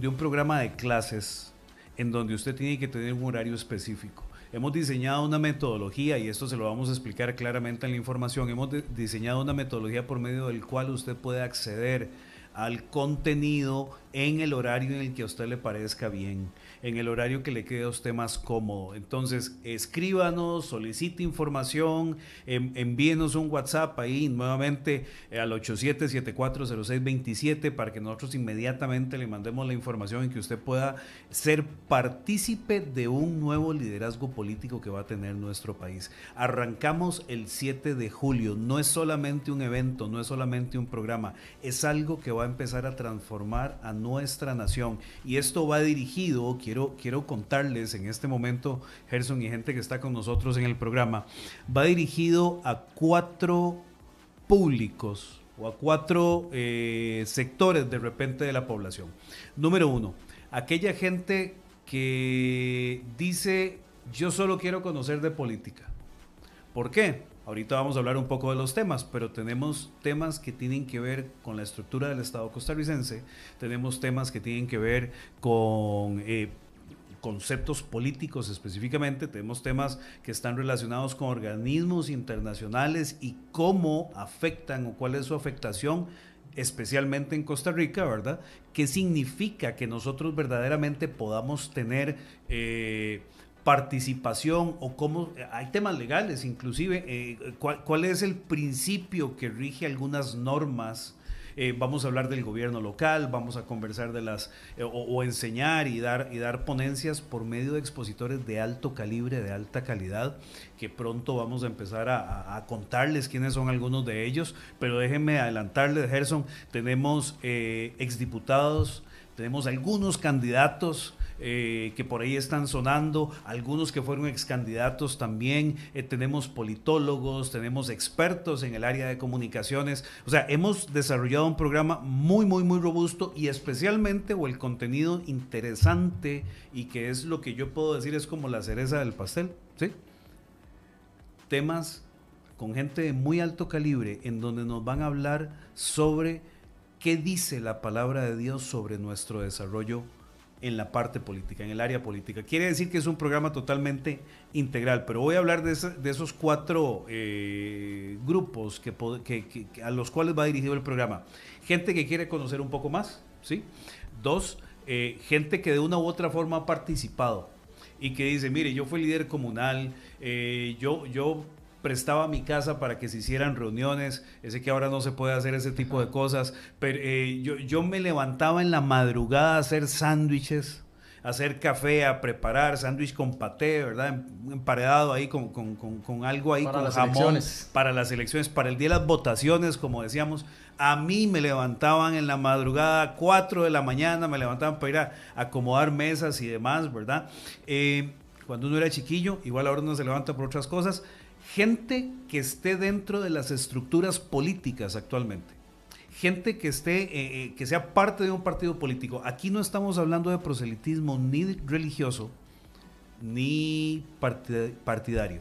de un programa de clases en donde usted tiene que tener un horario específico hemos diseñado una metodología, y esto se lo vamos a explicar claramente en la información, hemos diseñado una metodología por medio del cual usted puede acceder al contenido en el horario en el que a usted le parezca bien en el horario que le quede a usted más cómodo. Entonces, escríbanos, solicite información, envíenos un WhatsApp ahí nuevamente eh, al 87740627 para que nosotros inmediatamente le mandemos la información y que usted pueda ser partícipe de un nuevo liderazgo político que va a tener nuestro país. Arrancamos el 7 de julio, no es solamente un evento, no es solamente un programa, es algo que va a empezar a transformar a nuestra nación y esto va dirigido, quiero, contarles en este momento, Gerson y gente que está con nosotros en el programa, va dirigido a cuatro públicos o a cuatro eh, sectores de repente de la población. Número uno, aquella gente que dice, yo solo quiero conocer de política. ¿Por qué? Ahorita vamos a hablar un poco de los temas, pero tenemos temas que tienen que ver con la estructura del Estado costarricense, tenemos temas que tienen que ver con eh, conceptos políticos específicamente, tenemos temas que están relacionados con organismos internacionales y cómo afectan o cuál es su afectación especialmente en Costa Rica, ¿verdad? ¿Qué significa que nosotros verdaderamente podamos tener eh, participación o cómo, hay temas legales inclusive, eh, cuál, cuál, es el principio que rige algunas normas eh, vamos a hablar del gobierno local, vamos a conversar de las, eh, o, enseñar y dar, y dar ponencias por medio de expositores de alto calibre, de alta calidad, que pronto vamos a empezar a, contarles quiénes son algunos de ellos, pero déjenme adelantarles, Gerson, tenemos eh, exdiputados, tenemos algunos candidatos, eh, que por ahí están sonando, algunos que fueron ex candidatos también, eh, tenemos politólogos, tenemos expertos en el área de comunicaciones, o sea, hemos desarrollado un programa muy, muy, muy robusto y especialmente, o el contenido interesante y que es lo que yo puedo decir es como la cereza del pastel, ¿sí? Temas con gente de muy alto calibre en donde nos van a hablar sobre qué dice la palabra de Dios sobre nuestro desarrollo en la parte política, en el área política. Quiere decir que es un programa totalmente integral, pero voy a hablar de, esos cuatro eh, grupos que, a los cuales va dirigido el programa. Gente que quiere conocer un poco más, ¿sí? Dos, eh, gente que de una u otra forma ha participado y que dice, mire, yo fui líder comunal, eh, yo, yo prestaba mi casa para que se hicieran reuniones. Sé que ahora no se puede hacer ese tipo de cosas, pero eh, yo, yo me levantaba en la madrugada a hacer sándwiches hacer café, a preparar sándwich con paté, ¿verdad? Emparedado ahí con, con, con, algo ahí, con jamón. Para las elecciones, para el día de las votaciones, como decíamos. A mí me levantaban en la madrugada, 4 de la mañana, me levantaban para ir a acomodar mesas y demás, ¿verdad? Eh, cuando uno era chiquillo, igual ahora uno se levanta por otras cosas, gente que esté dentro de las estructuras políticas actualmente, gente que esté, eh, eh, que sea parte de un partido político. Aquí no estamos hablando de proselitismo ni religioso, ni partidario,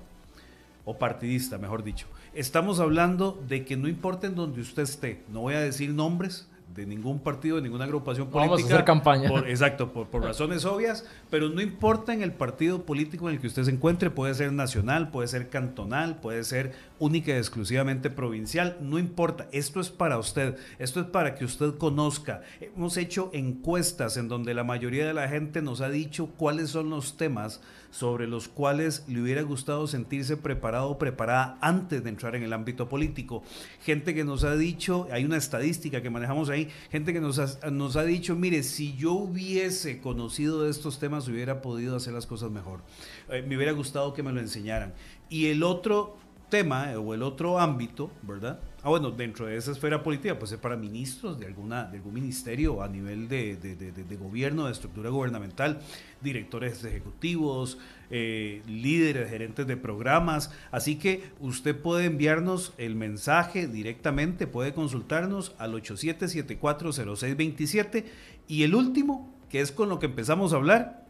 o partidista, mejor dicho. Estamos hablando de que no importa en donde usted esté, no voy a decir nombres, de ningún partido, de ninguna agrupación política. Vamos a hacer campaña. exacto, por, por, razones obvias, pero no importa en el partido político en el que usted se encuentre, puede ser nacional, puede ser cantonal, puede ser única y exclusivamente provincial, no importa, esto es para usted, esto es para que usted conozca. Hemos hecho encuestas en donde la mayoría de la gente nos ha dicho cuáles son los temas sobre los cuales le hubiera gustado sentirse preparado o preparada antes de entrar en el ámbito político. Gente que nos ha dicho, hay una estadística que manejamos ahí, gente que nos ha, nos ha dicho, mire, si yo hubiese conocido de estos temas hubiera podido hacer las cosas mejor. Eh, me hubiera gustado que me lo enseñaran. Y el otro tema o el otro ámbito, ¿verdad? Ah, bueno, dentro de esa esfera política, pues es para ministros de, alguna, de algún ministerio a nivel de, de, de, gobierno, de estructura gubernamental, directores ejecutivos, eh, líderes, gerentes de programas. Así que usted puede enviarnos el mensaje directamente, puede consultarnos al 87740627. Y el último, que es con lo que empezamos a hablar,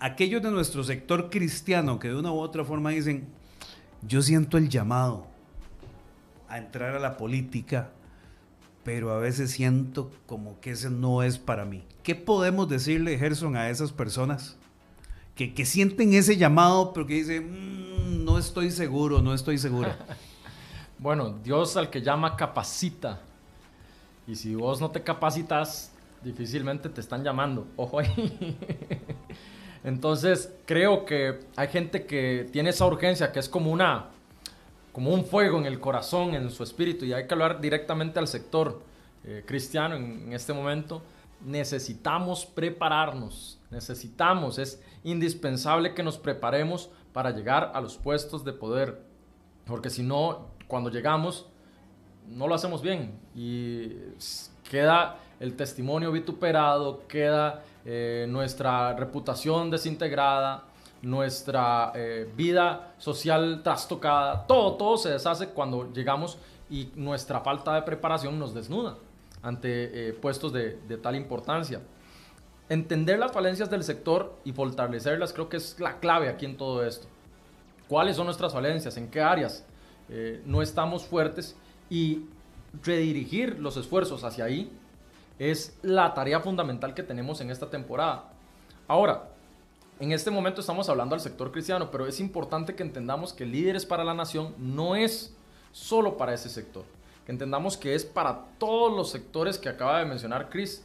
aquellos de nuestro sector cristiano que de una u otra forma dicen, yo siento el llamado a entrar a la política, pero a veces siento como que ese no es para mí. ¿Qué podemos decirle, Gerson, a esas personas que, sienten ese llamado, pero que dicen, mm, no estoy seguro, no estoy segura? bueno, Dios al que llama capacita. Y si vos no te capacitas, difícilmente te están llamando. Ojo ahí. Entonces, creo que hay gente que tiene esa urgencia, que es como una, como un fuego en el corazón, en su espíritu, y hay que hablar directamente al sector eh, cristiano en, este momento. Necesitamos prepararnos, necesitamos, es indispensable que nos preparemos para llegar a los puestos de poder, porque si no, cuando llegamos, no lo hacemos bien y queda el testimonio vituperado, queda eh, nuestra reputación desintegrada, nuestra eh, vida social trastocada, todo, todo se deshace cuando llegamos y nuestra falta de preparación nos desnuda ante eh, puestos de, de, tal importancia. Entender las falencias del sector y fortalecerlas creo que es la clave aquí en todo esto. ¿Cuáles son nuestras falencias? ¿En qué áreas no estamos fuertes? Y redirigir los esfuerzos hacia ahí es la tarea fundamental que tenemos en esta temporada. Ahora, en este momento estamos hablando al sector cristiano, pero es importante que entendamos que líderes para la nación no es solo para ese sector, que entendamos que es para todos los sectores que acaba de mencionar Chris.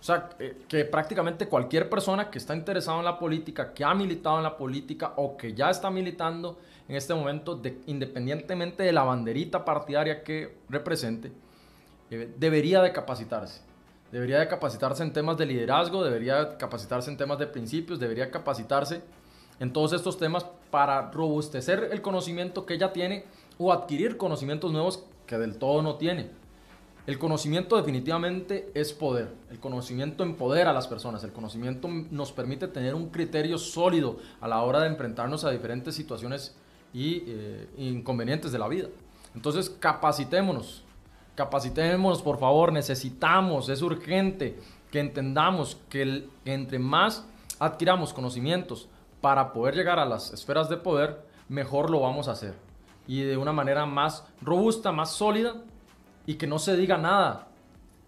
O sea, eh, que prácticamente cualquier persona que está interesado en la política, que ha militado en la política o que ya está militando en este momento, independientemente de la banderita partidaria que represente, eh, debería de capacitarse. Debería de capacitarse en temas de liderazgo, debería capacitarse en temas de principios, debería capacitarse en todos estos temas para robustecer el conocimiento que ella tiene o adquirir conocimientos nuevos que del todo no tiene. El conocimiento definitivamente es poder. El conocimiento empodera a las personas. El conocimiento nos permite tener un criterio sólido a la hora de enfrentarnos a diferentes situaciones y eh, inconvenientes de la vida. Entonces capacitémonos, Capacitémonos, por favor, necesitamos, es urgente que entendamos que entre más adquiramos conocimientos para poder llegar a las esferas de poder, mejor lo vamos a hacer. Y de una manera más robusta, más sólida, y que no se diga nada,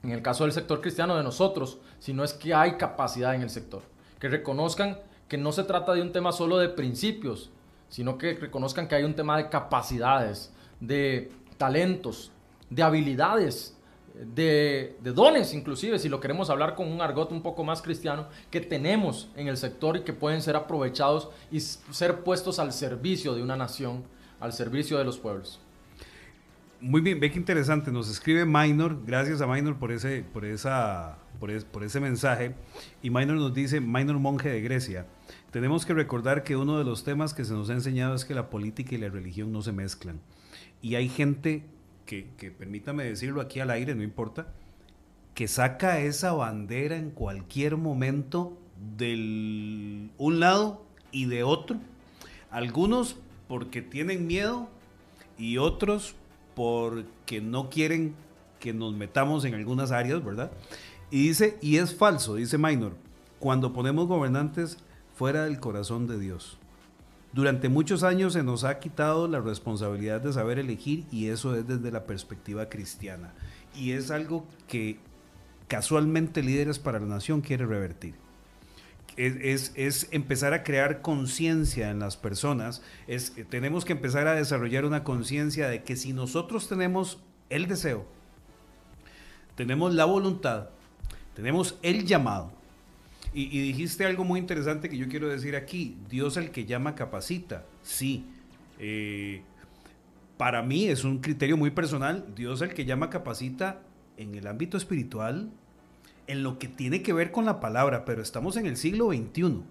en el caso del sector cristiano de nosotros, sino es que hay capacidad en el sector. Que reconozcan que no se trata de un tema solo de principios, sino que reconozcan que hay un tema de capacidades, de talentos, de habilidades, de, dones inclusive, si lo queremos hablar con un argot un poco más cristiano, que tenemos en el sector y que pueden ser aprovechados y ser puestos al servicio de una nación, al servicio de los pueblos. Muy bien, ve que interesante. Nos escribe Minor, gracias a Minor por ese, por esa, por, ese mensaje. Y Minor nos dice, Minor monje de Grecia, tenemos que recordar que uno de los temas que se nos ha enseñado es que la política y la religión no se mezclan. Y hay gente que, permítame decirlo aquí al aire, no importa, que saca esa bandera en cualquier momento del un lado y de otro. Algunos porque tienen miedo y otros porque no quieren que nos metamos en algunas áreas, ¿verdad? Y dice, y es falso, dice Minor, cuando ponemos gobernantes fuera del corazón de Dios. Durante muchos años se nos ha quitado la responsabilidad de saber elegir y eso es desde la perspectiva cristiana. Y es algo que casualmente Líderes para la Nación quiere revertir. Es, empezar a crear conciencia en las personas, es, tenemos que empezar a desarrollar una conciencia de que si nosotros tenemos el deseo, tenemos la voluntad, tenemos el llamado. Y, dijiste algo muy interesante que yo quiero decir aquí. Dios el que llama capacita. Sí. Eh, para mí es un criterio muy personal. Dios el que llama capacita en el ámbito espiritual, en lo que tiene que ver con la palabra, pero estamos en el siglo XXI.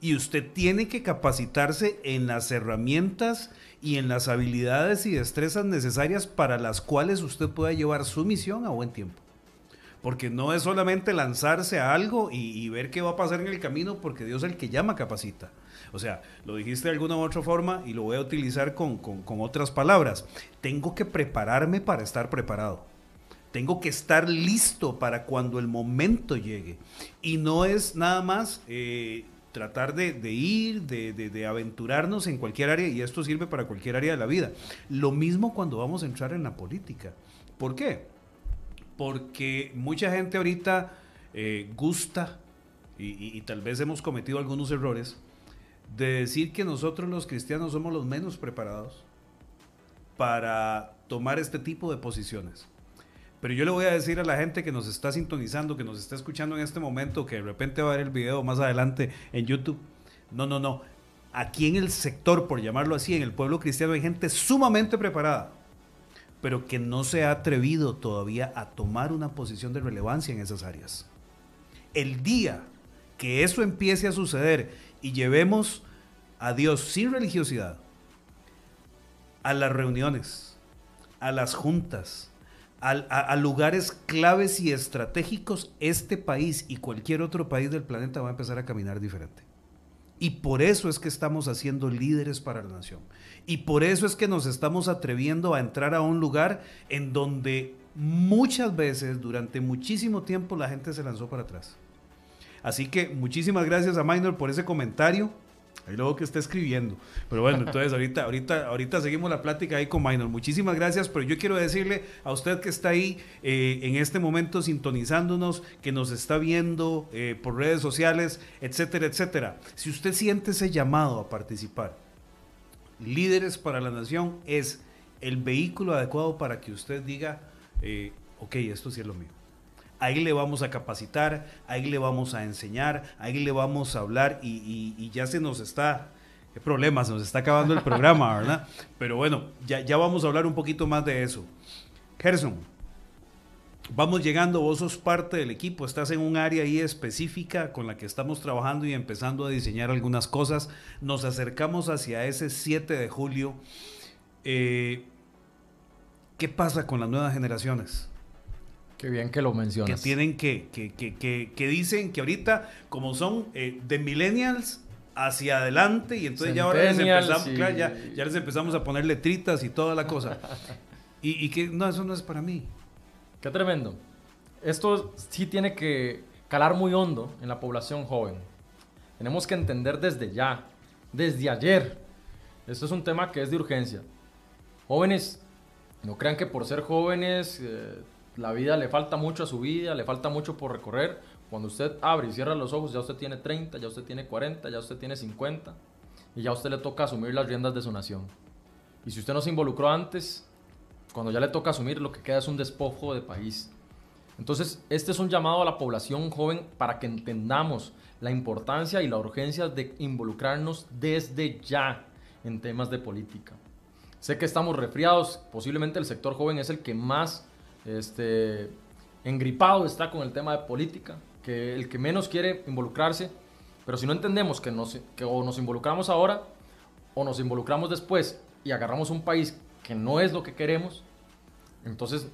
Y usted tiene que capacitarse en las herramientas y en las habilidades y destrezas necesarias para las cuales usted pueda llevar su misión a buen tiempo porque no es solamente lanzarse a algo y, ver qué va a pasar en el camino, porque Dios es el que llama capacita. O sea, lo dijiste de alguna u otra forma y lo voy a utilizar con, otras palabras. Tengo que prepararme para estar preparado. Tengo que estar listo para cuando el momento llegue. Y no es nada más eh, tratar de, ir, de, de, aventurarnos en cualquier área, y esto sirve para cualquier área de la vida. Lo mismo cuando vamos a entrar en la política. ¿Por qué? Porque mucha gente ahorita eh, gusta, y, tal vez hemos cometido algunos errores, de decir que nosotros los cristianos somos los menos preparados para tomar este tipo de posiciones. Pero yo le voy a decir a la gente que nos está sintonizando, que nos está escuchando en este momento, que de repente va a ver el video más adelante en YouTube. No, no, no. Aquí en el sector, por llamarlo así, en el pueblo cristiano hay gente sumamente preparada pero que no se ha atrevido todavía a tomar una posición de relevancia en esas áreas. El día que eso empiece a suceder y llevemos a Dios sin religiosidad a las reuniones, a las juntas, a, lugares claves y estratégicos, este país y cualquier otro país del planeta va a empezar a caminar diferente. Y por eso es que estamos haciendo líderes para la nación. Y por eso es que nos estamos atreviendo a entrar a un lugar en donde muchas veces, durante muchísimo tiempo, la gente se lanzó para atrás. Así que muchísimas gracias a Minor por ese comentario. Ahí luego que está escribiendo. Pero bueno, entonces ahorita, ahorita, ahorita seguimos la plática ahí con Minor. Muchísimas gracias, pero yo quiero decirle a usted que está ahí eh, en este momento sintonizándonos, que nos está viendo eh, por redes sociales, etcétera, etcétera. Si usted siente ese llamado a participar, Líderes para la Nación es el vehículo adecuado para que usted diga, eh, ok, esto sí es lo mío. Ahí le vamos a capacitar, ahí le vamos a enseñar, ahí le vamos a hablar y, ya se nos está, qué problema, se nos está acabando el programa, ¿verdad? Pero bueno, ya, ya vamos a hablar un poquito más de eso. Gerson, Vamos llegando, vos sos parte del equipo, estás en un área ahí específica con la que estamos trabajando y empezando a diseñar algunas cosas. Nos acercamos hacia ese 7 de julio. Eh, ¿Qué pasa con las nuevas generaciones? Qué bien que lo mencionas. Que tienen que, que, que, que, dicen que ahorita, como son eh, de millennials hacia adelante, y entonces ya ahora les empezamos, ya, ya, les empezamos a poner letritas y toda la cosa. y, y que no, eso no es para mí. Qué tremendo. Esto sí tiene que calar muy hondo en la población joven. Tenemos que entender desde ya, desde ayer. Esto es un tema que es de urgencia. Jóvenes, no crean que por ser jóvenes eh, la vida le falta mucho a su vida, le falta mucho por recorrer. Cuando usted abre y cierra los ojos, ya usted tiene 30, ya usted tiene 40, ya usted tiene 50 y ya usted le toca asumir las riendas de su nación. Y si usted no se involucró antes, cuando ya le toca asumir, lo que queda es un despojo de país. Entonces, este es un llamado a la población joven para que entendamos la importancia y la urgencia de involucrarnos desde ya en temas de política. Sé que estamos resfriados, posiblemente el sector joven es el que más este, engripado está con el tema de política, que el que menos quiere involucrarse, pero si no entendemos que, nos, que o nos involucramos ahora o nos involucramos después y agarramos un país que no es lo que queremos, entonces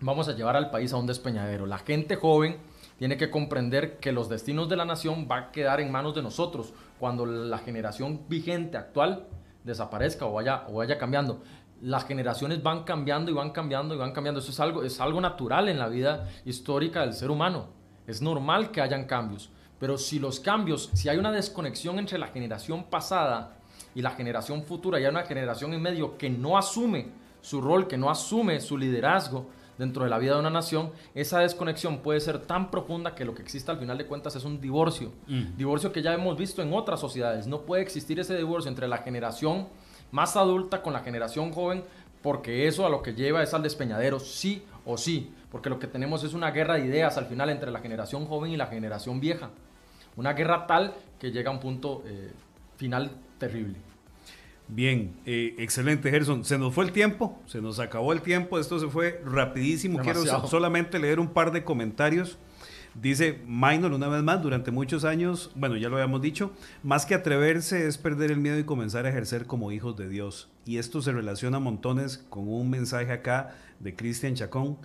vamos a llevar al país a un despeñadero. La gente joven tiene que comprender que los destinos de la nación van a quedar en manos de nosotros cuando la generación vigente actual desaparezca o vaya, o vaya cambiando. Las generaciones van cambiando y van cambiando y van cambiando. Eso es algo, es algo natural en la vida histórica del ser humano. Es normal que hayan cambios. Pero si los cambios, si hay una desconexión entre la generación pasada y la generación futura, y hay una generación en medio que no asume su rol, que no asume su liderazgo dentro de la vida de una nación, esa desconexión puede ser tan profunda que lo que existe al final de cuentas es un divorcio. Mm. Divorcio que ya hemos visto en otras sociedades. No puede existir ese divorcio entre la generación más adulta con la generación joven, porque eso a lo que lleva es al despeñadero, sí o sí, porque lo que tenemos es una guerra de ideas al final entre la generación joven y la generación vieja. Una guerra tal que llega a un punto eh, final terrible. Bien, eh, excelente Gerson. Se nos fue el tiempo, se nos acabó el tiempo, esto se fue rapidísimo. Quiero solamente leer un par de comentarios. Dice Minor una vez más, durante muchos años, bueno, ya lo habíamos dicho, más que atreverse es perder el miedo y comenzar a ejercer como hijos de Dios. Y esto se relaciona montones con un mensaje acá de Cristian Chacón,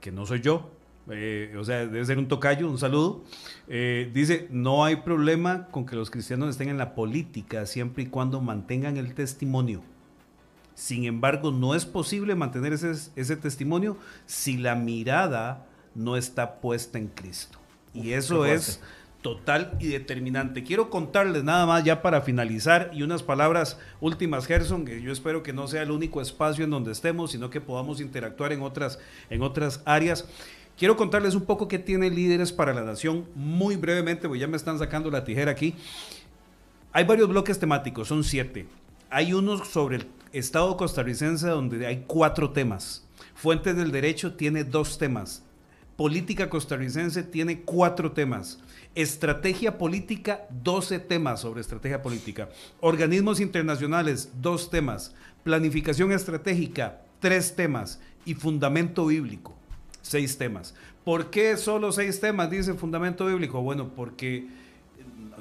que no soy yo, eh, o sea, debe ser un tocayo, un saludo. Eh, dice, no hay problema con que los cristianos estén en la política siempre y cuando mantengan el testimonio. Sin embargo, no es posible mantener ese testimonio si la mirada no está puesta en Cristo. Y eso es total y determinante. Quiero contarles nada más ya para finalizar y unas palabras últimas, Gerson, que yo espero que no sea el único espacio en donde estemos, sino que podamos interactuar en otras, en otras áreas. Quiero contarles un poco qué tiene Líderes para la Nación, muy brevemente, porque ya me están sacando la tijera aquí. Hay varios bloques temáticos, son siete. Hay uno sobre el Estado costarricense donde hay cuatro temas. Fuentes del Derecho tiene dos temas. Política costarricense tiene cuatro temas. Estrategia política, 12 temas sobre estrategia política. Organismos internacionales, dos temas. Planificación estratégica, tres temas. Y fundamento bíblico, seis temas. ¿Por qué solo seis temas? Dice fundamento bíblico. Bueno, porque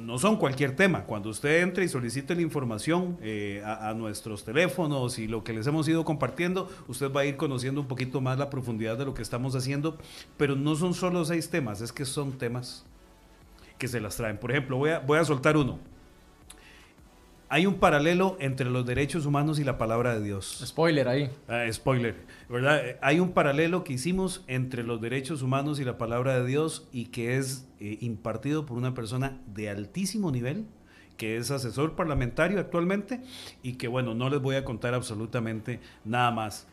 no son cualquier tema. Cuando usted entre y solicite la información eh, a, nuestros teléfonos y lo que les hemos ido compartiendo, usted va a ir conociendo un poquito más la profundidad de lo que estamos haciendo. Pero no son solo seis temas, es que son temas que se las traen. Por ejemplo, voy a, voy a soltar uno hay un paralelo entre los derechos humanos y la palabra de Dios. Spoiler ahí. Ah, spoiler, ¿verdad? Hay un paralelo que hicimos entre los derechos humanos y la palabra de Dios y que es eh, impartido por una persona de altísimo nivel, que es asesor parlamentario actualmente y que, bueno, no les voy a contar absolutamente nada más.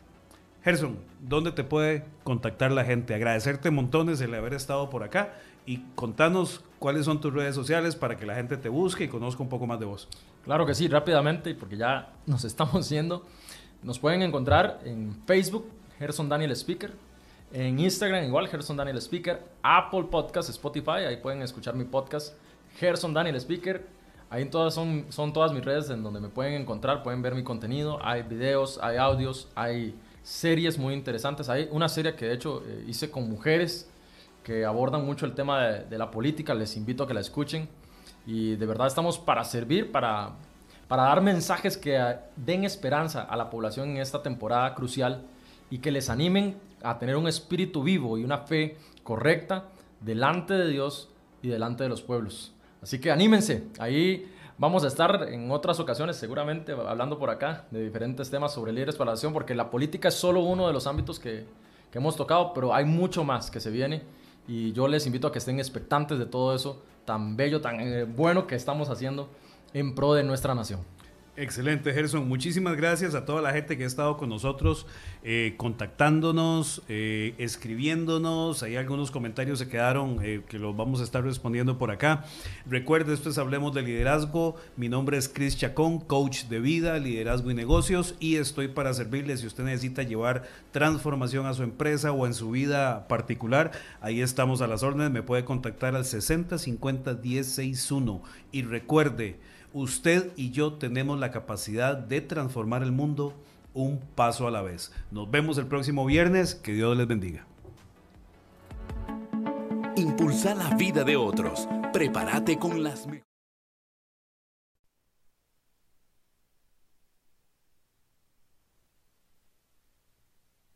Gerson, ¿dónde te puede contactar la gente? Agradecerte montones el haber estado por acá y contanos cuáles son tus redes sociales para que la gente te busque y conozca un poco más de vos. Claro que sí, rápidamente, porque ya nos estamos yendo. Nos pueden encontrar en Facebook, Gerson Daniel Speaker, en Instagram igual, Gerson Daniel Speaker, Apple Podcast, Spotify, ahí pueden escuchar mi podcast, Gerson Daniel Speaker. Ahí todas son, son todas mis redes en donde me pueden encontrar, pueden ver mi contenido, hay videos, hay audios, hay series muy interesantes. Hay una serie que de hecho eh, hice con mujeres que abordan mucho el tema de, la política, les invito a que la escuchen y de verdad estamos para servir, para, para dar mensajes que den esperanza a la población en esta temporada crucial y que les animen a tener un espíritu vivo y una fe correcta delante de Dios y delante de los pueblos. Así que anímense, ahí vamos a estar en otras ocasiones seguramente hablando por acá de diferentes temas sobre líderes para la nación, porque la política es solo uno de los ámbitos que, que hemos tocado, pero hay mucho más que se viene y yo les invito a que estén expectantes de todo eso tan bello, tan eh, bueno que estamos haciendo en pro de nuestra nación. Excelente, Gerson. Muchísimas gracias a toda la gente que ha estado con nosotros, eh, contactándonos, eh, escribiéndonos. Hay algunos comentarios se quedaron eh, que los vamos a estar respondiendo por acá. Recuerde, es Hablemos de Liderazgo. Mi nombre es Chris Chacón, coach de vida, liderazgo y negocios. Y estoy para servirle si usted necesita llevar transformación a su empresa o en su vida particular. Ahí estamos a las órdenes. Me puede contactar al 60 50 10 61. Y recuerde, Usted y yo tenemos la capacidad de transformar el mundo un paso a la vez. Nos vemos el próximo viernes. Que Dios les bendiga. Impulsa la vida de otros. Prepárate con las